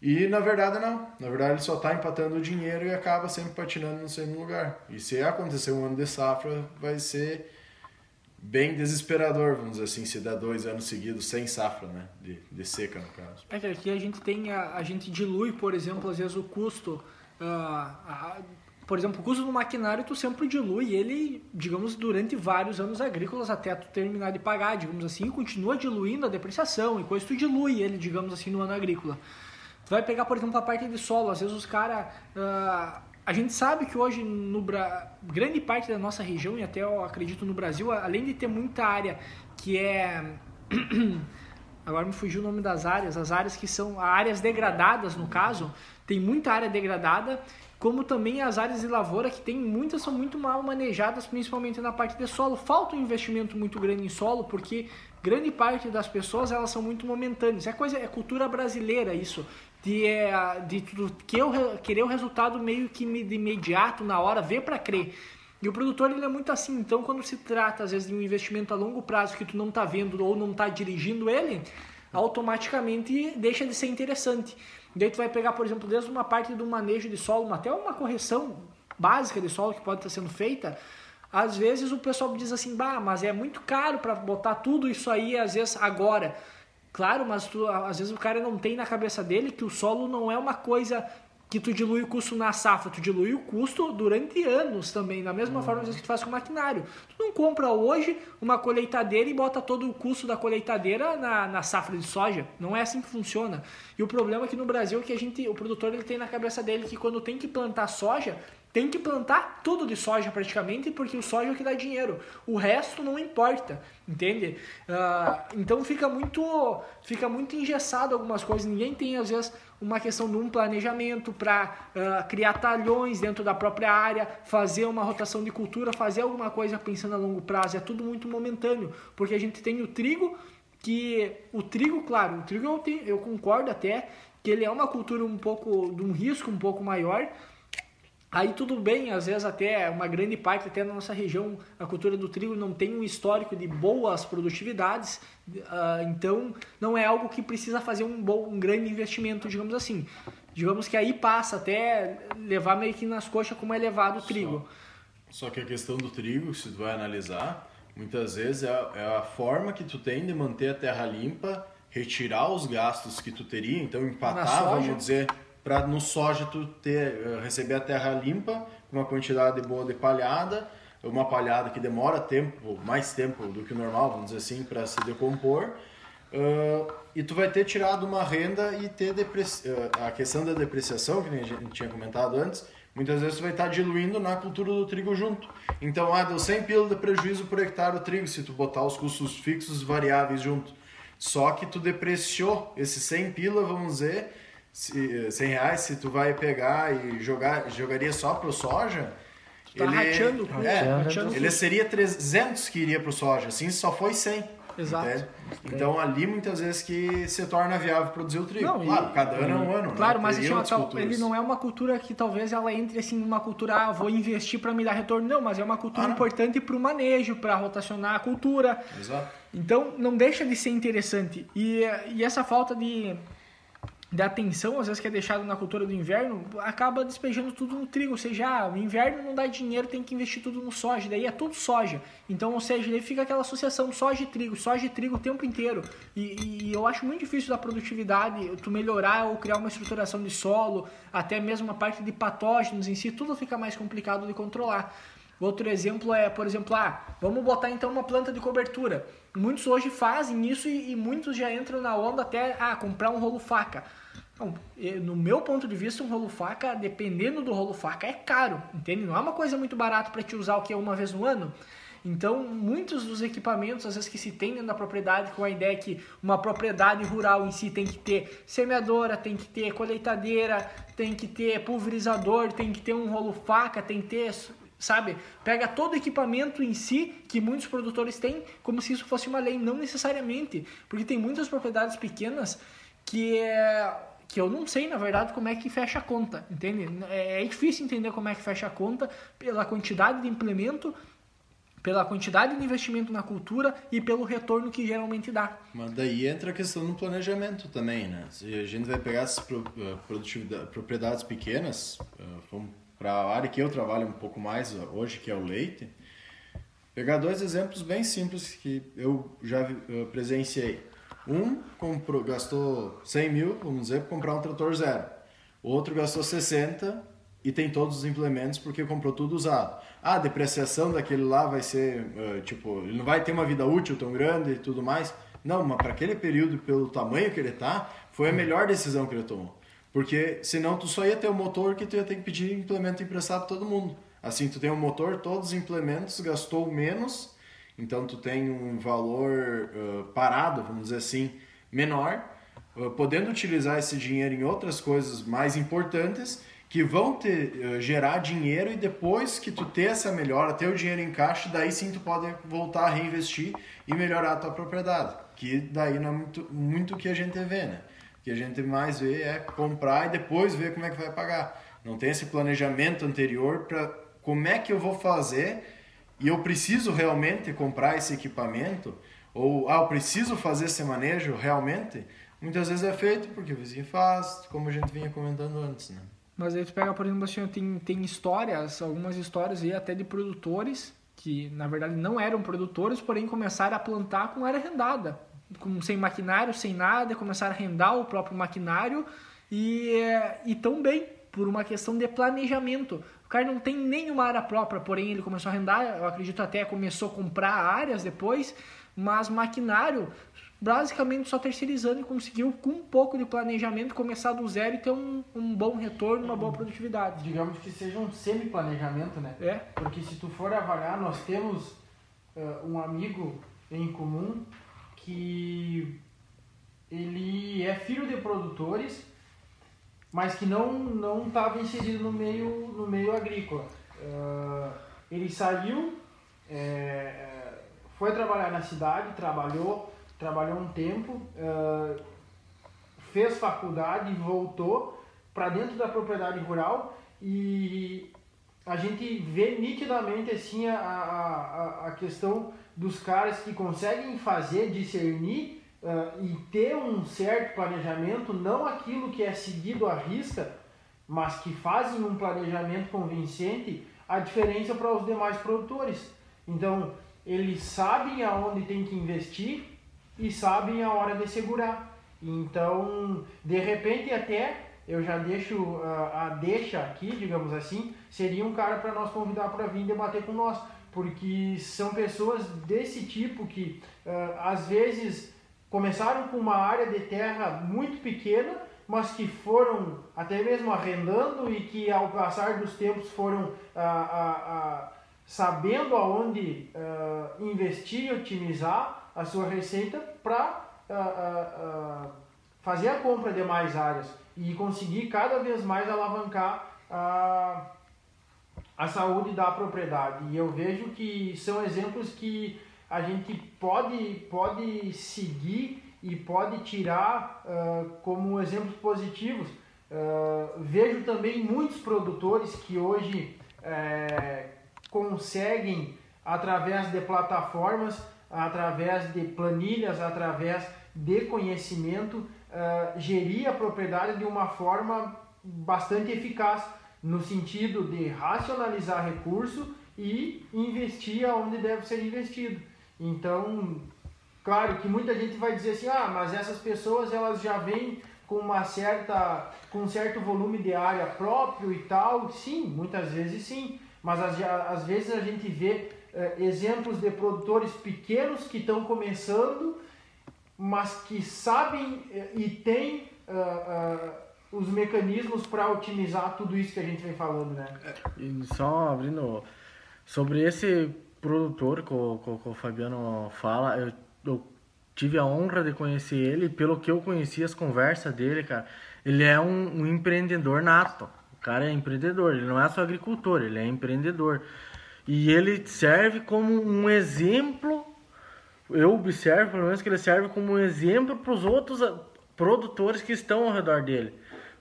e na verdade não. Na verdade ele só está empatando o dinheiro e acaba sempre patinando no segundo lugar. E se acontecer um ano de safra, vai ser bem desesperador, vamos dizer assim, se dá dois anos seguidos sem safra, né? De, de seca, no caso. É que aqui a gente tem, a, a gente dilui, por exemplo, às vezes o custo, uh, a, por exemplo, o custo do maquinário tu sempre dilui ele, digamos, durante vários anos agrícolas até tu terminar de pagar, digamos assim, continua diluindo a depreciação e coisa tu dilui ele, digamos assim, no ano agrícola. Tu vai pegar, por exemplo, a parte de solo, às vezes os caras... Uh, a gente sabe que hoje, no grande parte da nossa região, e até eu acredito no Brasil, além de ter muita área que é. Agora me fugiu o nome das áreas, as áreas que são áreas degradadas, no caso, tem muita área degradada, como também as áreas de lavoura, que tem muitas são muito mal manejadas, principalmente na parte de solo. Falta um investimento muito grande em solo, porque grande parte das pessoas elas são muito momentâneas. É coisa, é cultura brasileira isso de, é, de, de que eu querer o resultado meio que de imediato, na hora, ver para crer. E o produtor ele é muito assim, então quando se trata às vezes de um investimento a longo prazo que tu não está vendo ou não está dirigindo ele, automaticamente deixa de ser interessante. Daí tu vai pegar, por exemplo, desde uma parte do manejo de solo, até uma correção básica de solo que pode estar sendo feita, às vezes o pessoal diz assim, bah, mas é muito caro para botar tudo isso aí, às vezes agora. Claro, mas tu, às vezes o cara não tem na cabeça dele que o solo não é uma coisa que tu dilui o custo na safra, tu dilui o custo durante anos também, da mesma uhum. forma que tu faz com o maquinário. Tu não compra hoje uma colheitadeira e bota todo o custo da colheitadeira na, na safra de soja. Não é assim que funciona. E o problema aqui no Brasil é que a gente, o produtor ele tem na cabeça dele que quando tem que plantar soja, tem que plantar tudo de soja praticamente, porque o soja é o que dá dinheiro. O resto não importa, entende? Uh, então fica muito, fica muito engessado algumas coisas. Ninguém tem, às vezes, uma questão de um planejamento para uh, ah, criar talhões dentro da própria área, fazer uma rotação de cultura, fazer alguma coisa pensando a longo prazo. É tudo muito momentâneo, porque a gente tem o trigo, que o trigo, claro, o trigo eu, tenho, eu concordo até que ele é uma cultura um pouco de um risco um pouco maior, Aí tudo bem, às vezes até uma grande parte, até na nossa região, a cultura do trigo não tem um histórico de boas produtividades, uh, então não é algo que precisa fazer um, bom, um grande investimento, digamos assim. Digamos que aí passa até levar meio que nas coxas como é levado o trigo. Só, só que a questão do trigo, se tu vai analisar, muitas vezes é, é a forma que tu tem de manter a terra limpa, retirar os gastos que tu teria, então empatar, vamos dizer para no soja tu ter, eh, receber a terra limpa, uma quantidade boa de palhada, uma palhada que demora tempo, mais tempo do que o normal, vamos dizer assim, para se decompor. Uh, e tu vai ter tirado uma renda e ter depreci... Uh, a questão da depreciação, que a gente tinha comentado antes, muitas vezes tu vai estar tá diluindo na cultura do trigo junto. Então, ah, deu 100 pila de prejuízo por hectare o trigo, se tu botar os custos fixos variáveis junto. Só que tu depreciou esses 100 pila, vamos dizer, 100 eh, reais, se tu vai pegar e jogar, jogaria só pro soja, tá ele, rateando, é, rateando ele seria 300 que iria pro soja, assim só foi 100. Exato. Entende? Então ali muitas vezes que se torna viável produzir o trigo. Não, claro, e, cada ano é um ano. Claro, né? mas assim, tal, ele não é uma cultura que talvez ela entre assim numa cultura, ah, vou investir para me dar retorno. Não, mas é uma cultura ah, importante para o manejo, para rotacionar a cultura. Exato. Então não deixa de ser interessante. E, e essa falta de da atenção, às vezes, que é deixado na cultura do inverno, acaba despejando tudo no trigo. Ou seja, ah, o inverno não dá dinheiro, tem que investir tudo no soja. Daí é tudo soja. Então, ou seja, daí fica aquela associação soja e trigo, soja e trigo o tempo inteiro. E, e, eu acho muito difícil da produtividade, tu melhorar ou criar uma estruturação de solo, até mesmo a parte de patógenos em si, tudo fica mais complicado de controlar. Outro exemplo é, por exemplo, ah, vamos botar então uma planta de cobertura. Muitos hoje fazem isso e, e muitos já entram na onda até ah, comprar um rolo faca. Não, no meu ponto de vista, um rolo faca, dependendo do rolo faca, é caro, entende? Não é uma coisa muito barata para te usar o que é uma vez no ano. Então, muitos dos equipamentos, às vezes, que se tem da propriedade, com a ideia que uma propriedade rural em si tem que ter semeadora, tem que ter colheitadeira, tem que ter pulverizador, tem que ter um rolo faca, tem que ter sabe? Pega todo o equipamento em si que muitos produtores têm como se isso fosse uma lei, não necessariamente, porque tem muitas propriedades pequenas que é que eu não sei, na verdade, como é que fecha a conta, entende? É, é difícil entender como é que fecha a conta pela quantidade de implemento, pela quantidade de investimento na cultura e pelo retorno que geralmente dá. Mas daí entra a questão do planejamento também, né? Se a gente vai pegar essas eh, propriedades pequenas, eh, vamos para a área que eu trabalho um pouco mais hoje, que é o leite, pegar dois exemplos bem simples que eu já presenciei. Um comprou, gastou 100 mil, vamos dizer, para comprar um trator zero. O outro gastou 60 e tem todos os implementos porque comprou tudo usado. Ah, a depreciação daquele lá vai ser, uh, tipo, ele não vai ter uma vida útil tão grande e tudo mais. Não, mas para aquele período, pelo tamanho que ele tá, foi a melhor decisão que ele tomou. Porque senão tu só ia ter o motor que tu ia ter que pedir implemento emprestado para todo mundo. Assim, tu tem um motor, todos os implementos, gastou menos, então tu tem um valor uh, parado, vamos dizer assim, menor, uh, podendo utilizar esse dinheiro em outras coisas mais importantes que vão te uh, gerar dinheiro e depois que tu ter essa melhora, ter o dinheiro em caixa, daí sim tu pode voltar a reinvestir e melhorar a tua propriedade. Que daí não é muito, muito que a gente vê, né? Que a gente mais vê é comprar e depois ver como é que vai pagar. Não tem esse planejamento anterior para como é que eu vou fazer e eu preciso realmente comprar esse equipamento ou ah, eu preciso fazer esse manejo realmente. Muitas vezes é feito porque o vizinho faz, como a gente vinha comentando antes, né? Mas aí tu pega, por exemplo, assim, tem, tem histórias, algumas histórias aí até de produtores que na verdade não eram produtores, porém começaram a plantar com área arrendada sem maquinário, sem nada, começaram a rendar o próprio maquinário e, e tão bem, por uma questão de planejamento. O cara não tem nenhuma área própria, porém ele começou a arrendar, eu acredito até começou a comprar áreas depois, mas maquinário basicamente só terceirizando e conseguiu com um pouco de planejamento começar do zero e ter um, um bom retorno, uma boa produtividade. Digamos que seja um semi-planejamento, né? É. Porque se tu for avaliar, nós temos uh, um amigo em comum que ele é filho de produtores, mas que não não estava inserido no meio no meio agrícola. Uh, ele saiu, é, foi trabalhar na cidade, trabalhou trabalhou um tempo, uh, fez faculdade voltou para dentro da propriedade rural e a gente vê nitidamente assim a, a, a questão dos caras que conseguem fazer, discernir uh, e ter um certo planejamento, não aquilo que é seguido à risca, mas que fazem um planejamento convincente, a diferença para os demais produtores. Então, eles sabem aonde tem que investir e sabem a hora de segurar. Então, de repente, até eu já deixo uh, a deixa aqui, digamos assim, seria um cara para nós convidar para vir debater com nós porque são pessoas desse tipo que uh, às vezes começaram com uma área de terra muito pequena, mas que foram até mesmo arrendando e que ao passar dos tempos foram uh, uh, sabendo aonde investir e otimizar a sua receita para fazer a compra de mais áreas e conseguir cada vez mais alavancar a a saúde da propriedade. E eu vejo que são exemplos que a gente pode, pode seguir e pode tirar uh, como exemplos positivos. Uh, vejo também muitos produtores que hoje uh, conseguem, através de plataformas, através de planilhas, através de conhecimento, gerir a propriedade de uma forma bastante eficaz no sentido de racionalizar recurso e investir aonde deve ser investido. Então, claro que muita gente vai dizer assim, ah, mas essas pessoas elas já vêm com uma certa, com um certo volume de área próprio e tal. Sim, muitas vezes sim, mas às, vezes a gente vê eh, exemplos de produtores pequenos que estão começando, mas que sabem eh, e têm uh, os mecanismos para otimizar tudo isso que a gente vem falando, né? E só abrindo sobre esse produtor que o, que o Fabiano fala, eu, eu, tive a honra de conhecer ele, pelo que eu conheci as conversas dele, cara, ele é um, um empreendedor nato. O cara é empreendedor, ele não é só agricultor, ele é empreendedor. E ele serve como um exemplo, eu observo pelo menos que ele serve como um exemplo para os outros produtores que estão ao redor dele.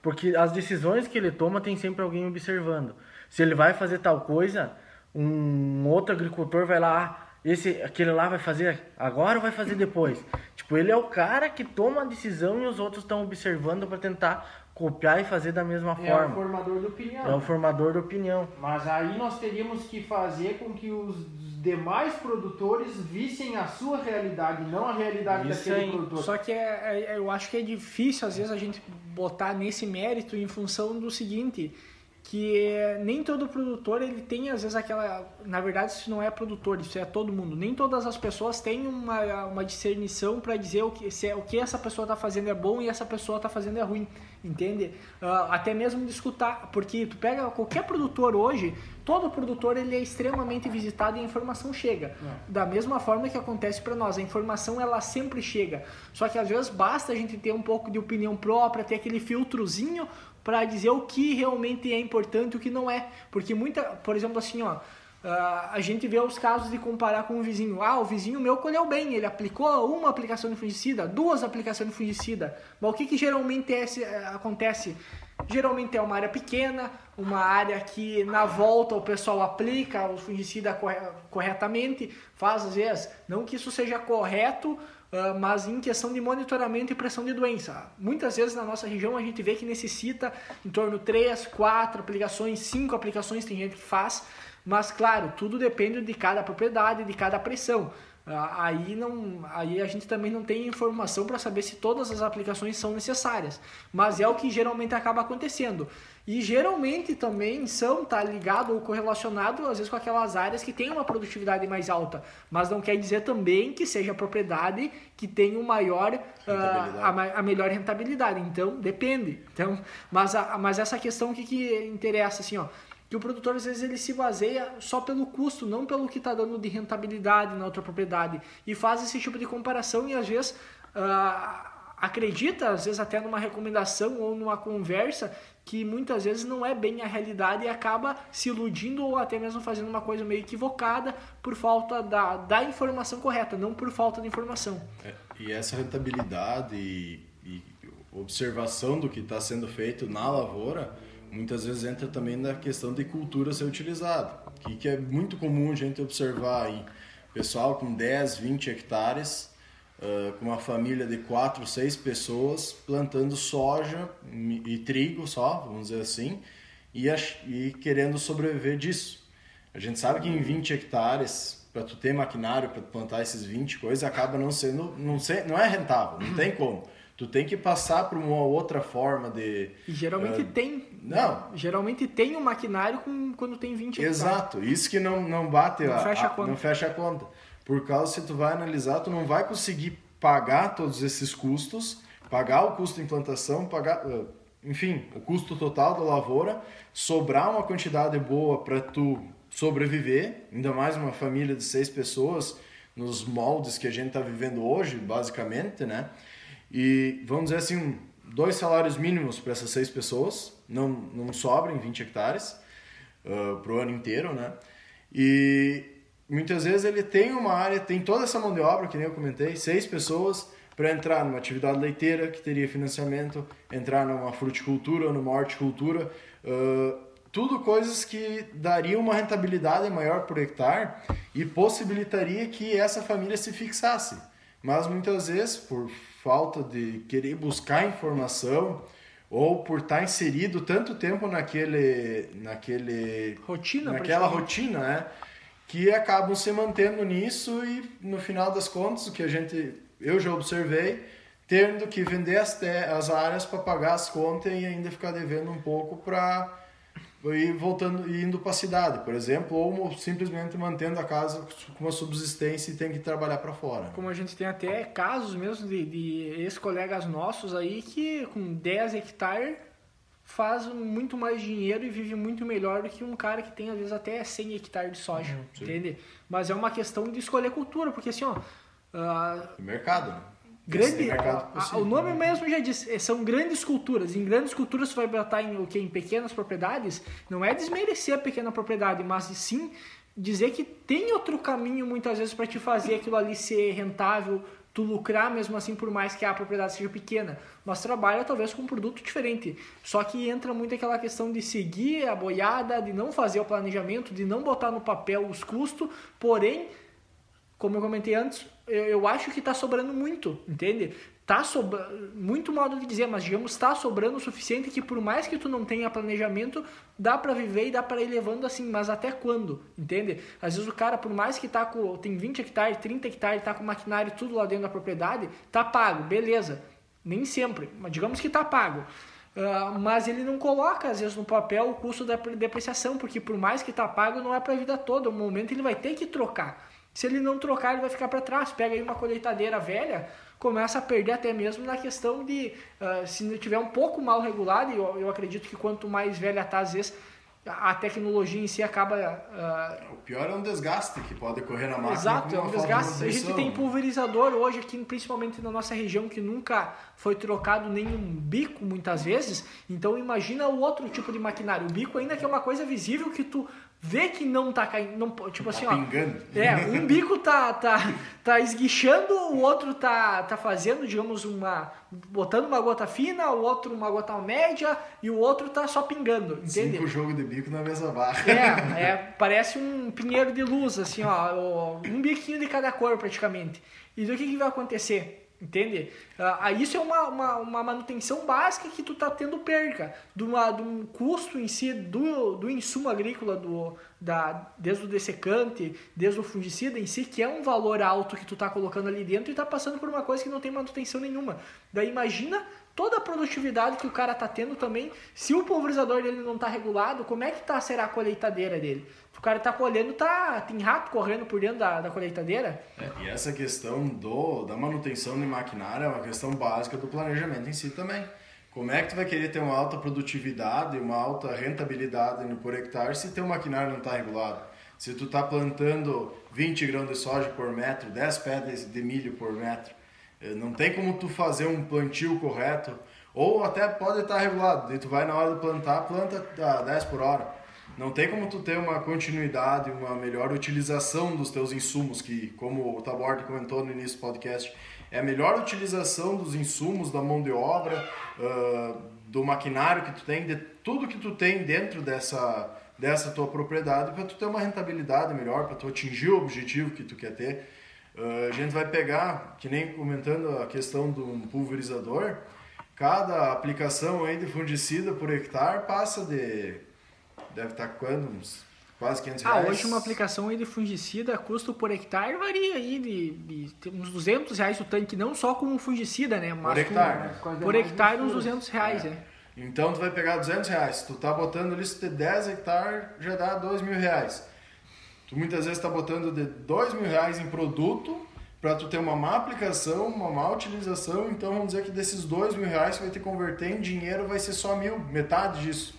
Porque as decisões que ele toma tem sempre alguém observando. Se ele vai fazer tal coisa, um outro agricultor vai lá, ah, esse aquele lá vai fazer agora ou vai fazer depois? Tipo, ele é o cara que toma a decisão e os outros estão observando para tentar copiar e fazer da mesma É forma. o formador de opinião. É o formador de opinião. Mas aí nós teríamos que fazer com que os demais produtores vissem a sua realidade, não a realidade Isso daquele aí. produtor. Só que é, é- eu acho que é difícil, às vezes, a gente botar nesse mérito em função do seguinte, que é, nem todo produtor ele tem, às vezes, aquela... Na verdade, isso não é produtor, isso é todo mundo. Nem todas as pessoas têm uma, uma discernição para dizer o que, se é, o que essa pessoa está fazendo é bom e essa pessoa está fazendo é ruim, entende? Ah, até mesmo de escutar, porque tu pega qualquer produtor hoje, todo produtor ele é extremamente visitado e a informação chega. Da mesma forma que acontece para nós, a informação ela sempre chega. Só que às vezes basta a gente ter um pouco de opinião própria, ter aquele filtrozinho para dizer o que realmente é importante e o que não é. Porque muita, por exemplo, assim, ó, ah, a gente vê os casos de comparar com o vizinho. Ah, o vizinho meu colheu bem, ele aplicou uma aplicação de fungicida, duas aplicações de fungicida. Mas o que, que geralmente é eh, acontece? Geralmente é uma área pequena, uma área que na volta o pessoal aplica o fungicida corre- corretamente, faz às vezes, não que isso seja correto, ah, mas em questão de monitoramento e pressão de doença. Muitas vezes na nossa região a gente vê que necessita em torno de 3, 4 aplicações, 5 aplicações, tem gente que faz, mas claro, tudo depende de cada propriedade, de cada pressão. Ah, Aí, não, aí a gente também não tem informação para saber se todas as aplicações são necessárias, mas é o que geralmente acaba acontecendo. E geralmente também são tá ligado ou correlacionado às vezes com aquelas áreas que têm uma produtividade mais alta, mas não quer dizer também que seja a propriedade que tem o maior ah, a, a melhor rentabilidade. Então depende. Então, mas a, mas essa questão que que interessa assim, ó, que o produtor às vezes ele se baseia só pelo custo, não pelo que está dando de rentabilidade na outra propriedade e faz esse tipo de comparação e às vezes ah, acredita, às vezes até numa recomendação ou numa conversa que muitas vezes não é bem a realidade e acaba se iludindo ou até mesmo fazendo uma coisa meio equivocada por falta da, da informação correta, não por falta de informação. É, E essa rentabilidade e, e observação do que está sendo feito na lavoura, muitas vezes entra também na questão de cultura ser utilizada, que, que é muito comum a gente observar aí pessoal com 10, 20 hectares, ah, com uma família de 4, 6 pessoas plantando soja e trigo só, vamos dizer assim, e, e querendo sobreviver disso. A gente sabe que em 20 hectares, para tu ter maquinário para plantar esses 20 coisas, acaba não sendo, não, ser, não é rentável, não tem como. Tu tem que passar por uma outra forma de... E geralmente Ah, tem. não. Geralmente tem um maquinário com, quando tem 20 hectares. Exato, isso que não, não bate Não a, fecha a conta. não fecha a conta. Por causa, se tu vai analisar, tu não vai conseguir pagar todos esses custos, pagar o custo de implantação, pagar, ah, enfim, o custo total da lavoura, sobrar uma quantidade boa para tu sobreviver, ainda mais uma família de seis pessoas, nos moldes que a gente está vivendo hoje, basicamente, né? E vamos dizer assim, dois salários mínimos para essas seis pessoas, não, não sobram 20 hectares para o ano inteiro, né? E muitas vezes ele tem uma área, tem toda essa mão de obra, que nem eu comentei, seis pessoas para entrar numa atividade leiteira que teria financiamento, entrar numa fruticultura, numa horticultura, ah, tudo coisas que dariam uma rentabilidade maior por hectare e possibilitaria que essa família se fixasse. Mas muitas vezes, por falta de querer buscar informação ou por estar inserido tanto tempo naquele, naquele Rotina, naquela rotina, né? Que acabam se mantendo nisso e no final das contas, o que a gente, eu já observei, tendo que vender as, te- as áreas para pagar as contas e ainda ficar devendo um pouco para ir voltando e indo para a cidade, por exemplo, ou simplesmente mantendo a casa com uma subsistência e tem que trabalhar para fora. Como a gente tem até casos mesmo de, de ex-colegas nossos aí que com 10 hectares faz muito mais dinheiro e vive muito melhor do que um cara que tem às vezes até 100 hectares de soja, entende? Mas é uma questão de escolher cultura, porque assim, ó, O mercado, né? Grande, a- o nome né? mesmo já diz, é, são grandes culturas. Em grandes culturas você vai botar em o que em pequenas propriedades, não é desmerecer a pequena propriedade, mas sim dizer que tem outro caminho muitas vezes para te fazer aquilo ali ser rentável, tu lucrar mesmo assim por mais que a propriedade seja pequena, mas trabalha talvez com um produto diferente. Só que entra muito aquela questão de seguir a boiada, de não fazer o planejamento, de não botar no papel os custos, porém como eu comentei antes, eu, eu acho que está sobrando muito, entende? Tá sobra... muito modo de dizer, mas digamos está sobrando o suficiente que por mais que tu não tenha planejamento, dá para viver e dá para ir levando assim, mas até quando, entende? Às vezes o cara, por mais que tá com tem 20 hectares, 30 hectares, tá com maquinário tudo lá dentro da propriedade, tá pago, beleza. Nem sempre, mas digamos que tá pago. Ah, mas ele não coloca, às vezes, no papel o custo da depreciação, porque por mais que tá pago, não é para a vida toda. Um momento ele vai ter que trocar. Se ele não trocar, ele vai ficar para trás. Pega aí uma colheitadeira velha, começa a perder até mesmo na questão de, ah, se não tiver um pouco mal regulado, e eu, eu acredito que quanto mais velha tá, às vezes, a tecnologia em si acaba ah, O pior é um desgaste que pode ocorrer na máquina. Exato, é um falta de desgaste. A gente tem pulverizador hoje aqui, principalmente na nossa região, que nunca foi trocado nenhum bico muitas vezes. Então imagina o outro tipo de maquinário. O bico ainda que é uma coisa visível que tu vê que não tá caindo. Não, tipo assim, Tá ó. pingando. É, um bico tá, tá, tá esguichando, o outro tá, tá fazendo, digamos, uma. botando uma gota fina, o outro uma gota média e o outro tá só pingando, entende? Cinco jogos de bico na mesma barra. É, é, parece um pinheiro de luz, assim, ó, ó, um biquinho de cada cor praticamente. E do que, que vai acontecer? Entende? Ah, isso é uma, uma, uma manutenção básica que tu tá tendo perca de, uma, de um custo em si do, do insumo agrícola, do, da, desde o dessecante, desde o fungicida em si, que é um valor alto que tu tá colocando ali dentro e tá passando por uma coisa que não tem manutenção nenhuma. Daí imagina toda a produtividade que o cara tá tendo também, se o pulverizador dele não tá regulado, como é que tá será a colheitadeira dele? O cara tá colhendo, tá tem rato correndo por dentro da, da colheitadeira. É, e essa questão do, da manutenção de maquinário é uma questão básica do planejamento em si também. Como é que tu vai querer ter uma alta produtividade, uma alta rentabilidade por hectare se teu maquinário não está regulado? Se tu está plantando 20 grãos de soja por metro, 10 pés de milho por metro, eh, não tem como tu fazer um plantio correto, ou até pode estar regulado, e tu vai na hora de plantar, planta a 10 por hora. Não tem como tu ter uma continuidade, uma melhor utilização dos teus insumos, que como o Taborda comentou no início do podcast, é a melhor utilização dos insumos, da mão de obra, ah, do maquinário que tu tem, de tudo que tu tem dentro dessa, dessa tua propriedade para tu ter uma rentabilidade melhor, para tu atingir o objetivo que tu quer ter. Ah, a gente vai pegar, que nem comentando a questão do pulverizador, cada aplicação aí de fungicida por hectare passa de deve estar quando uns quase 500 Ah, reais. hoje uma aplicação aí de fungicida, custo por hectare varia aí de, de, de uns 200 reais o tanque, não só com fungicida, né? Mas Por hectare, né? com, por hectare uns 200 reais, né? Então tu vai pegar 200 reais. Tu tá botando ali, se ter 10 hectares, já dá 2 mil reais. Tu muitas vezes tá botando de 2 mil reais em produto para tu ter uma má aplicação, uma má utilização. Então vamos dizer que desses 2 mil reais que vai que converter em dinheiro vai ser só mil, metade disso.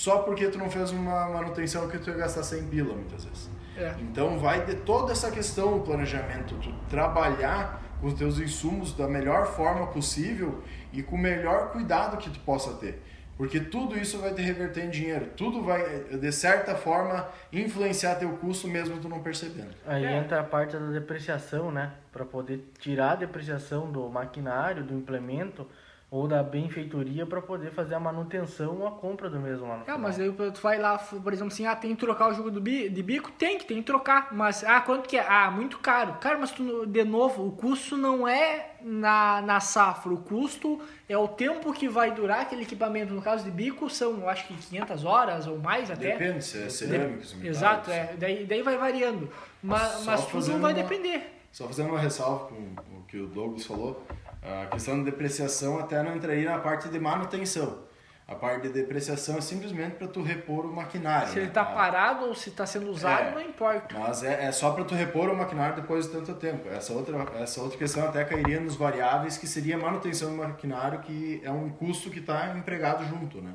Só porque tu não fez uma manutenção que tu ia gastar 100 pila muitas vezes. É. Então vai de toda essa questão do planejamento, tu trabalhar com os teus insumos da melhor forma possível e com o melhor cuidado que tu possa ter. Porque tudo isso vai te reverter em dinheiro, tudo vai, de certa forma, influenciar teu custo mesmo tu não percebendo. Aí É. entra a parte da depreciação, né? Para poder tirar a depreciação do maquinário, do implemento ou da benfeitoria para poder fazer a manutenção ou a compra do mesmo lá no Ah, mas aí tu vai lá, por exemplo, assim, ah, tem que trocar o jogo do bi, de bico? Tem que, tem que trocar. Mas, ah, quanto que é? Ah, muito caro. Cara, mas tu, de novo, o custo não é na, na safra, o custo é o tempo que vai durar aquele equipamento. No caso de bico, são, eu acho que 500 horas ou mais até. Depende se é cerâmico, se é Exato, se- é. Daí, daí vai variando. Mas, mas tudo vai uma- depender. Só fazendo uma ressalva com o que o Douglas falou, a questão da depreciação até não entraria na parte de manutenção. A parte de depreciação é simplesmente para tu repor o maquinário. Se né? ele tá A- parado ou se tá sendo usado, É. não importa. Mas é, é só para tu repor o maquinário depois de tanto tempo. Essa outra, essa outra questão até cairia nos variáveis, que seria a manutenção do maquinário, que é um custo que está empregado junto, né?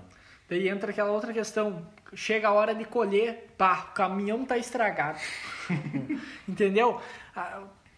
Daí entra aquela outra questão. Chega a hora de colher, pá, o caminhão tá estragado. Entendeu?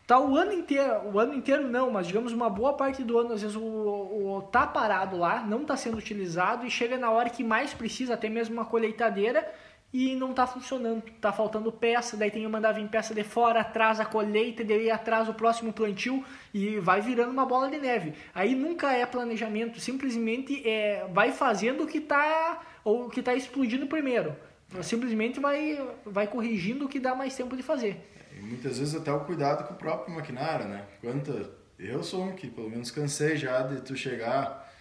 Tá o ano inteiro, o ano inteiro não, mas digamos uma boa parte do ano, às vezes o, o tá parado lá, não está sendo utilizado e chega na hora que mais precisa, até mesmo uma colheitadeira, e não está funcionando, está faltando peça, daí tem que mandar vir peça de fora, atrasa a colheita, daí atrasa o próximo plantio e vai virando uma bola de neve. Aí nunca é planejamento, simplesmente é, vai fazendo o que está ou que está explodindo primeiro. Simplesmente vai, vai corrigindo o que dá mais tempo de fazer. E muitas vezes até o cuidado com o próprio maquinário, né? Quanta, eu sou um que pelo menos cansei já de tu chegar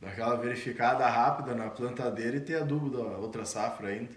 daquela verificada rápida na plantadeira e ter adubo da outra safra ainda.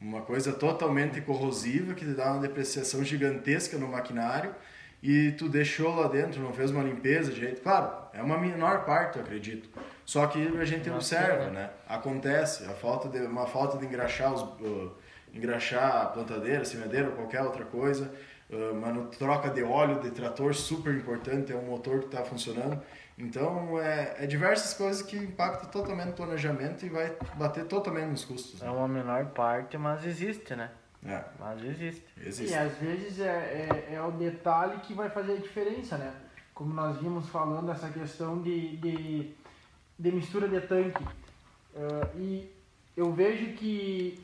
Uma coisa totalmente corrosiva que te dá uma depreciação gigantesca no maquinário e tu deixou lá dentro, não fez uma limpeza de jeito. Claro, é uma menor parte, eu acredito. Só que a gente Nossa, observa, né? Acontece, a falta de, uma falta de engraxar, os, engraxar a plantadeira, semeadeira ou qualquer outra coisa. Uh, uma troca de óleo de trator super importante, é um motor que está funcionando. Então, é, é, diversas coisas que impactam totalmente o planejamento e vai bater totalmente nos custos. Né? É uma menor parte, mas existe, né? É. Mas existe. existe. E às vezes é, é, é, o detalhe que vai fazer a diferença, né? Como nós vimos falando, essa questão de, de, de mistura de tanque. Uh, e eu vejo que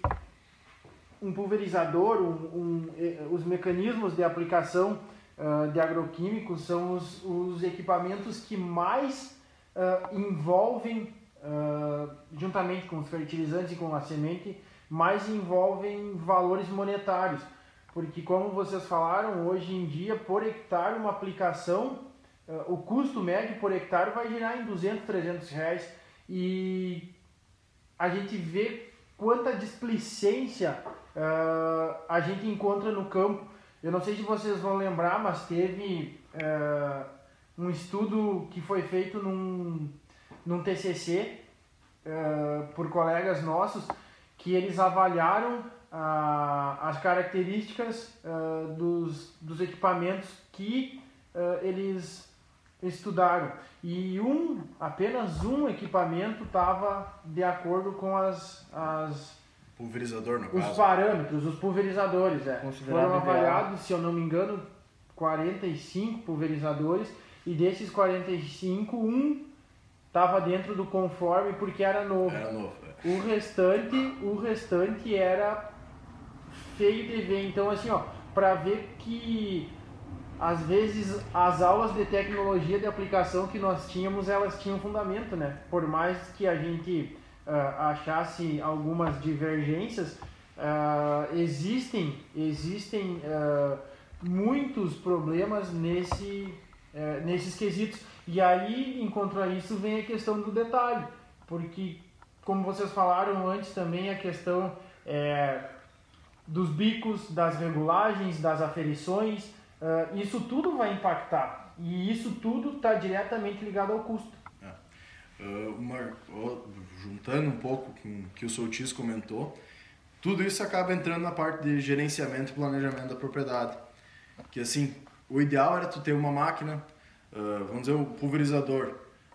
um pulverizador, um, um, eh, os mecanismos de aplicação uh, de agroquímicos são os, os equipamentos que mais uh, envolvem, uh, juntamente com os fertilizantes e com a semente, mais envolvem valores monetários. Porque, como vocês falaram, hoje em dia, por hectare, uma aplicação, o custo médio por hectare vai girar em 200, 300 reais. E a gente vê quanta displicência a gente encontra no campo. Eu não sei se vocês vão lembrar, mas teve uh, um estudo que foi feito num, num TCC uh, eh, por colegas nossos que eles avaliaram uh, as características uh, dos, dos equipamentos que eles estudaram. E um apenas um equipamento estava de acordo com as, as Pulverizador, no os caso. parâmetros, os pulverizadores, é. Foram avaliados, se eu não me engano, 45 pulverizadores e desses 45, um estava dentro do conforme porque era novo. Era novo. É. O restante, o restante era feio de ver. Então assim, ó, para ver que às vezes as aulas de tecnologia de aplicação que nós tínhamos, elas tinham fundamento, né? Por mais que a gente achasse algumas divergências, uh, existem, existem uh, muitos problemas nesse, nesses quesitos. E aí, em contra isso, vem a questão do detalhe, porque, como vocês falaram antes também, a questão é, dos bicos, das regulagens, das aferições, isso tudo vai impactar. E isso tudo está diretamente ligado ao custo. Uma, juntando um pouco com o que o Soutis comentou, tudo isso acaba entrando na parte de gerenciamento e planejamento da propriedade. Que assim, o ideal era tu ter uma máquina, uh, vamos dizer, o um pulverizador.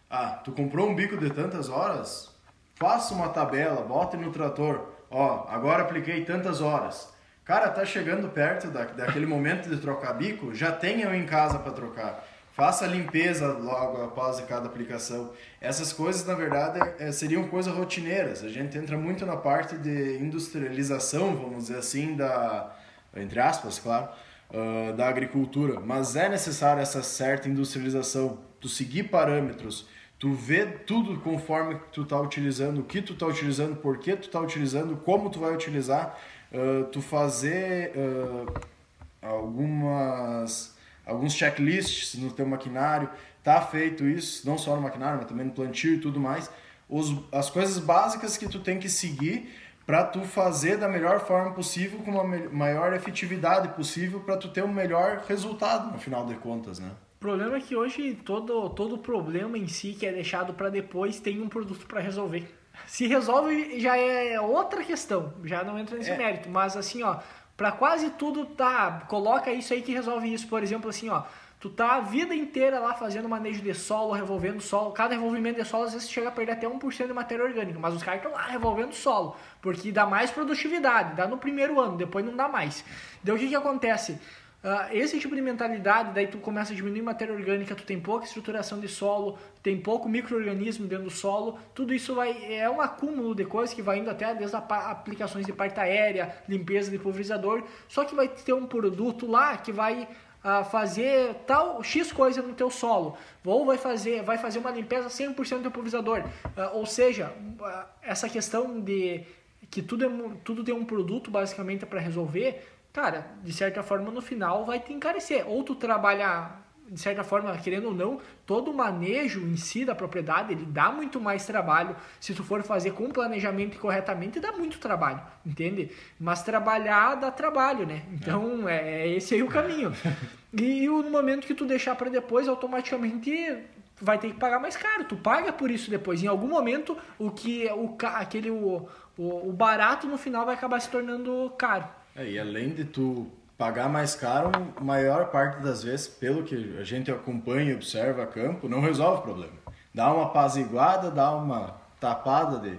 Ah, tu comprou um bico de tantas horas? Faça uma tabela, bota no trator. Ó, agora apliquei tantas horas. Cara, tá chegando perto da, daquele momento de trocar bico, já tenha em casa para trocar. Faça a limpeza logo após cada aplicação. Essas coisas, na verdade, é, seriam coisas rotineiras. A gente entra muito na parte de industrialização, vamos dizer assim, da, entre aspas, claro, uh, da agricultura. Mas é necessário essa certa industrialização. Tu seguir parâmetros, tu ver tudo conforme tu está utilizando, o que tu está utilizando, por que tu está utilizando, como tu vai utilizar, uh, tu fazer uh, algumas alguns checklists no teu maquinário, tá feito isso, não só no maquinário, mas também no plantio e tudo mais. Os, as coisas básicas que tu tem que seguir para tu fazer da melhor forma possível, com uma maior efetividade possível, para tu ter o um melhor resultado no final de contas, né? O problema é que hoje todo todo problema em si que é deixado para depois tem um produto para resolver. Se resolve já é outra questão, já não entra nesse é. mérito, mas assim, ó, para quase tudo tá, coloca isso aí que resolve isso. Por exemplo, assim, ó, tu tá a vida inteira lá fazendo manejo de solo, revolvendo solo. Cada revolvimento de solo às vezes chega a perder até 1% de matéria orgânica, mas os caras estão lá revolvendo solo, porque dá mais produtividade, dá no primeiro ano, depois não dá mais. Então o que que acontece? Uh, esse tipo de mentalidade, daí tu começa a diminuir matéria orgânica, tu tem pouca estruturação de solo, tem pouco microorganismo dentro do solo, tudo isso vai é um acúmulo de coisas que vai indo até desde aplicações de parte aérea, limpeza de pulverizador, só que vai ter um produto lá que vai uh, fazer tal X coisa no teu solo, ou vai fazer, vai fazer uma limpeza 100% do pulverizador, uh, ou seja, essa questão de que tudo, é, tudo tem um produto basicamente para resolver, cara, de certa forma no final vai te encarecer. Ou tu trabalha, de certa forma, querendo ou não, todo o manejo em si da propriedade, ele dá muito mais trabalho. Se tu for fazer com planejamento e corretamente, dá muito trabalho, entende? Mas trabalhar dá trabalho, né? Então, é, é esse aí o caminho. E no momento que tu deixar para depois, automaticamente vai ter que pagar mais caro. Tu paga por isso depois. Em algum momento, o que o aquele o, o, o barato no final vai acabar se tornando caro. É, e além de tu pagar mais caro, maior parte das vezes, pelo que a gente acompanha e observa a campo, não resolve o problema. Dá uma apaziguada, dá uma tapada de,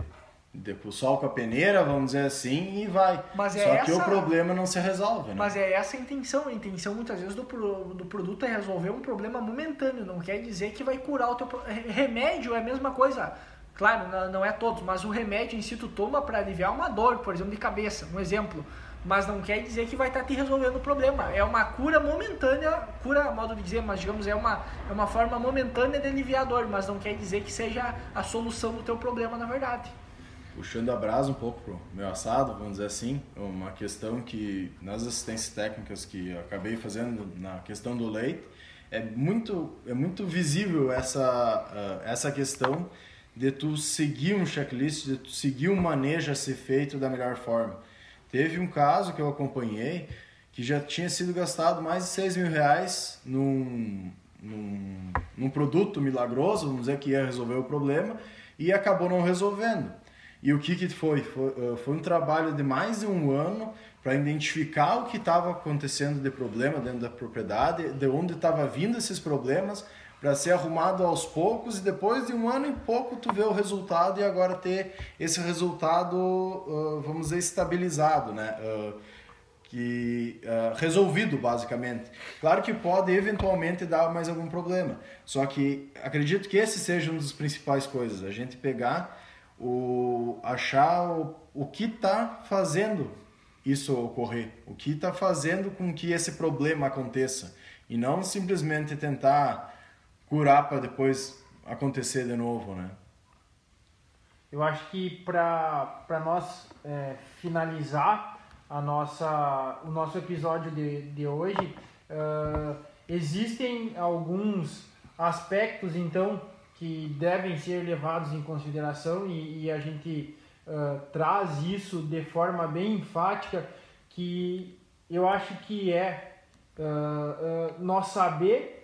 de o sol com a peneira, vamos dizer assim, e vai. Mas é Só essa... que o problema não se resolve, né? Mas é essa a intenção. A intenção muitas vezes do, do produto é resolver um problema momentâneo. Não quer dizer que vai curar o teu... Remédio é a mesma coisa. Claro, não é todos, mas o remédio em si tu toma para aliviar uma dor, por exemplo, de cabeça, um exemplo mas não quer dizer que vai estar tá te resolvendo o problema. É uma cura momentânea, cura, modo de dizer, mas digamos, é uma, é uma forma momentânea de aliviar a dor, mas não quer dizer que seja a solução do teu problema na verdade. Puxando a brasa um pouco pro meu assado, vamos dizer assim, uma questão que nas assistências técnicas que acabei fazendo na questão do leite, é muito, é muito visível essa, uh, essa questão de tu seguir um checklist, de tu seguir um manejo a ser feito da melhor forma Teve um caso que eu acompanhei que já tinha sido gastado mais de 6 mil reais num, num, num produto milagroso, vamos dizer que ia resolver o problema, e acabou não resolvendo. E o que, que foi? foi? Eh, foi um trabalho de mais de um ano para identificar o que estava acontecendo de problema dentro da propriedade, de onde estava vindo esses problemas, para ser arrumado aos poucos e depois de um ano e pouco tu vê o resultado e agora ter esse resultado, uh, vamos dizer, estabilizado, né? Uh, que uh, resolvido basicamente. Claro que pode eventualmente dar mais algum problema, só que acredito que esse seja uma das principais coisas, a gente pegar o achar o, o que está fazendo isso ocorrer, o que está fazendo com que esse problema aconteça e não simplesmente tentar curar para depois acontecer de novo, né? Eu acho que para nós é, finalizar a nossa, o nosso episódio de, de hoje, uh, existem alguns aspectos então que devem ser levados em consideração e, e a gente uh, traz isso de forma bem enfática que eu acho que é uh, nós saber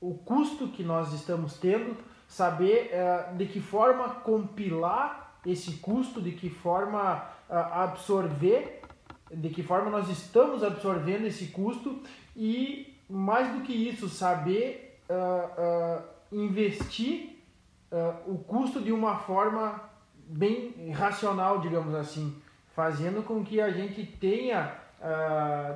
o custo que nós estamos tendo, saber uh, de que forma compilar esse custo, de que forma uh, absorver, de que forma nós estamos absorvendo esse custo e, mais do que isso, saber uh, investir o custo de uma forma bem racional, digamos assim, fazendo com que a gente tenha,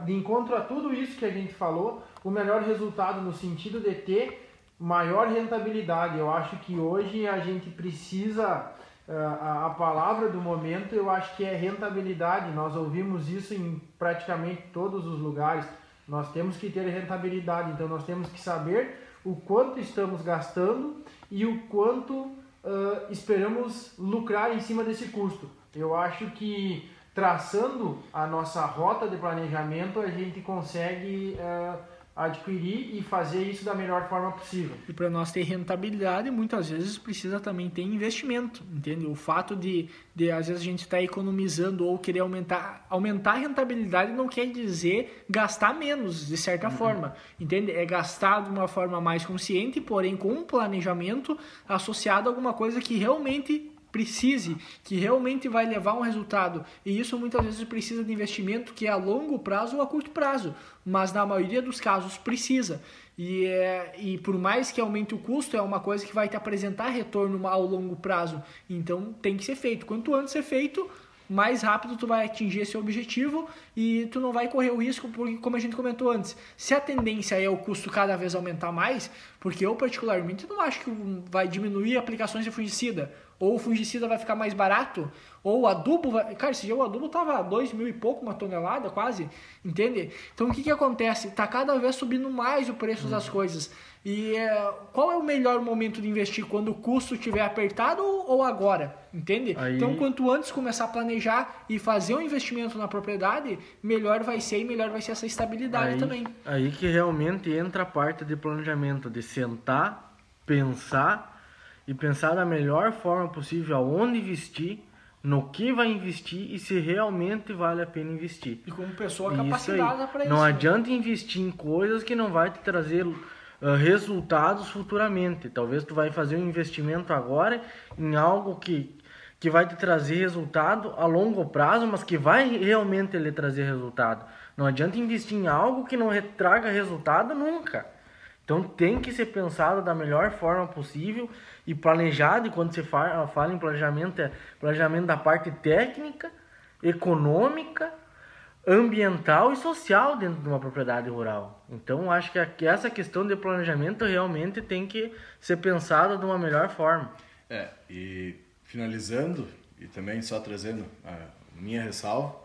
de encontro a tudo isso que a gente falou, o melhor resultado no sentido de ter maior rentabilidade. Eu acho que hoje a gente precisa eh, a, palavra do momento, eu acho que é rentabilidade. Nós ouvimos isso em praticamente todos os lugares. Nós temos que ter rentabilidade, então nós temos que saber o quanto estamos gastando e o quanto uh, esperamos lucrar em cima desse custo. Eu acho que traçando a nossa rota de planejamento, a gente consegue uh, adquirir e fazer isso da melhor forma possível. E para nós ter rentabilidade, muitas vezes precisa também ter investimento, entende? O fato de, de às vezes a gente estar tá economizando ou querer aumentar, aumentar a rentabilidade não quer dizer gastar menos, de certa uhum. forma, entende? É gastar de uma forma mais consciente, porém com um planejamento associado a alguma coisa que realmente precise, que realmente vai levar um resultado. E isso muitas vezes precisa de investimento que é a longo prazo ou a curto prazo, mas na maioria dos casos precisa. E, é, e por mais que aumente o custo, é uma coisa que vai te apresentar retorno ao longo prazo. Então tem que ser feito. Quanto antes ser feito, mais rápido tu vai atingir esse objetivo e tu não vai correr o risco, porque como a gente comentou antes, se a tendência é o custo cada vez aumentar mais, porque eu particularmente não acho que vai diminuir aplicações de fungicida, ou o fungicida vai ficar mais barato, ou o adubo vai... Cara, esse dia o adubo tava dois mil e pouco, uma tonelada quase, entende? Então o que que acontece? Tá cada vez subindo mais o preço das coisas. E é, qual é o melhor momento de investir? Quando o custo estiver apertado ou agora? Entende? Aí- Então, quanto antes começar a planejar e fazer um investimento na propriedade, melhor vai ser e melhor vai ser essa estabilidade aí, também. Aí que realmente entra a parte de planejamento, de sentar, pensar e pensar da melhor forma possível aonde investir, no que vai investir e se realmente vale a pena investir. E como pessoa capacitada para isso. Não adianta investir em coisas que não vai te trazer resultados futuramente. Talvez tu vai fazer um investimento agora em algo que, que vai te trazer resultado a longo prazo, mas que vai realmente lhe trazer resultado. Não adianta investir em algo que não traga resultado nunca. Então tem que ser pensado da melhor forma possível e planejado. E quando você fa- fala em planejamento, é planejamento da parte técnica, econômica, ambiental e social dentro de uma propriedade rural. Então acho que essa questão de planejamento realmente tem que ser pensada de uma melhor forma. É, e finalizando, e também só trazendo a minha ressalva,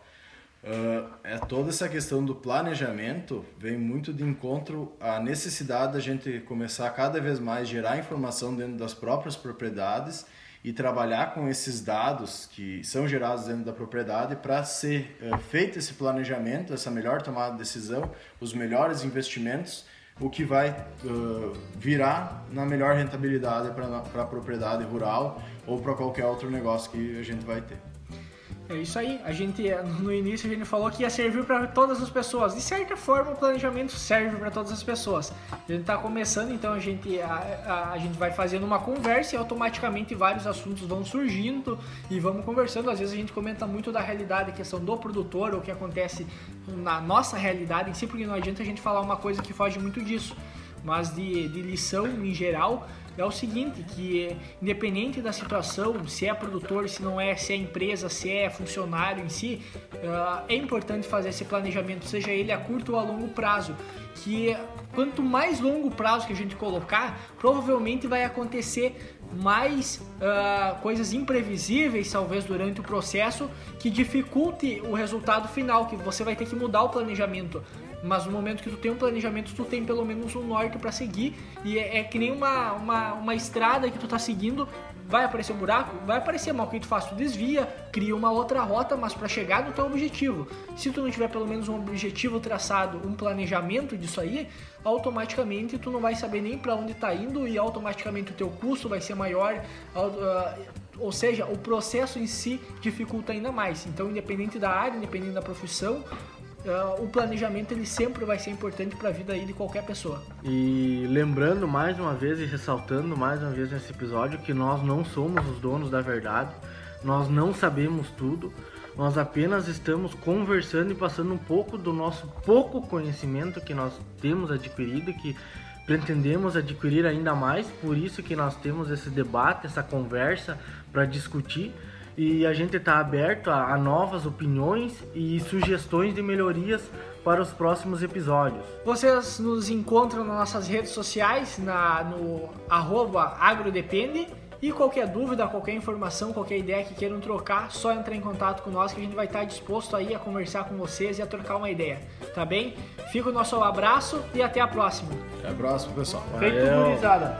ah, é toda essa questão do planejamento vem muito de encontro à necessidade da gente começar cada vez mais gerar informação dentro das próprias propriedades e trabalhar com esses dados que são gerados dentro da propriedade para ser eh, feito esse planejamento, essa melhor tomada de decisão, os melhores investimentos, o que vai eh, virar na melhor rentabilidade para a propriedade rural ou para qualquer outro negócio que a gente vai ter. É isso aí. A gente no início a gente falou que ia servir para todas as pessoas. De certa forma, o planejamento serve para todas as pessoas. A gente está começando, então a gente a, a, a gente vai fazendo uma conversa e automaticamente vários assuntos vão surgindo e vamos conversando. Às vezes a gente comenta muito da realidade, a questão do produtor, o que acontece na nossa realidade em si, porque não adianta a gente falar uma coisa que foge muito disso. Mas de, de lição em geral, é o seguinte, que independente da situação, se é produtor, se não é, se é empresa, se é funcionário em si, ah, é importante fazer esse planejamento, seja ele a curto ou a longo prazo, que quanto mais longo prazo que a gente colocar, provavelmente vai acontecer mais ah, coisas imprevisíveis, talvez durante o processo, que dificulte o resultado final, que você vai ter que mudar o planejamento. Mas no momento que tu tem um planejamento, tu tem pelo menos um norte para seguir. E é, é que nem uma, uma, uma estrada que tu tá seguindo. Vai aparecer um buraco? Vai aparecer, mas o que tu faz? Tu desvia, cria uma outra rota, mas para chegar no teu objetivo. Se tu não tiver pelo menos um objetivo traçado, um planejamento disso aí, automaticamente tu não vai saber nem para onde tá indo e automaticamente o teu custo vai ser maior. ah, ou seja, o processo em si dificulta ainda mais. Então, independente da área, independente da profissão, ah, o planejamento ele sempre vai ser importante para a vida aí de qualquer pessoa. E lembrando mais uma vez e ressaltando mais uma vez nesse episódio que nós não somos os donos da verdade, nós não sabemos tudo, nós apenas estamos conversando e passando um pouco do nosso pouco conhecimento que nós temos adquirido e que pretendemos adquirir ainda mais, por isso que nós temos esse debate, essa conversa para discutir e a gente está aberto a, a novas opiniões e sugestões de melhorias para os próximos episódios. Vocês nos encontram nas nossas redes sociais, na, no arroba agrodepende. E qualquer dúvida, qualquer informação, qualquer ideia que queiram trocar, só entrar em contato com nós que a gente vai estar disposto aí a conversar com vocês e a trocar uma ideia, tá bem? Fica o nosso abraço e até a próxima. Até a próxima, pessoal. Feito gurizada.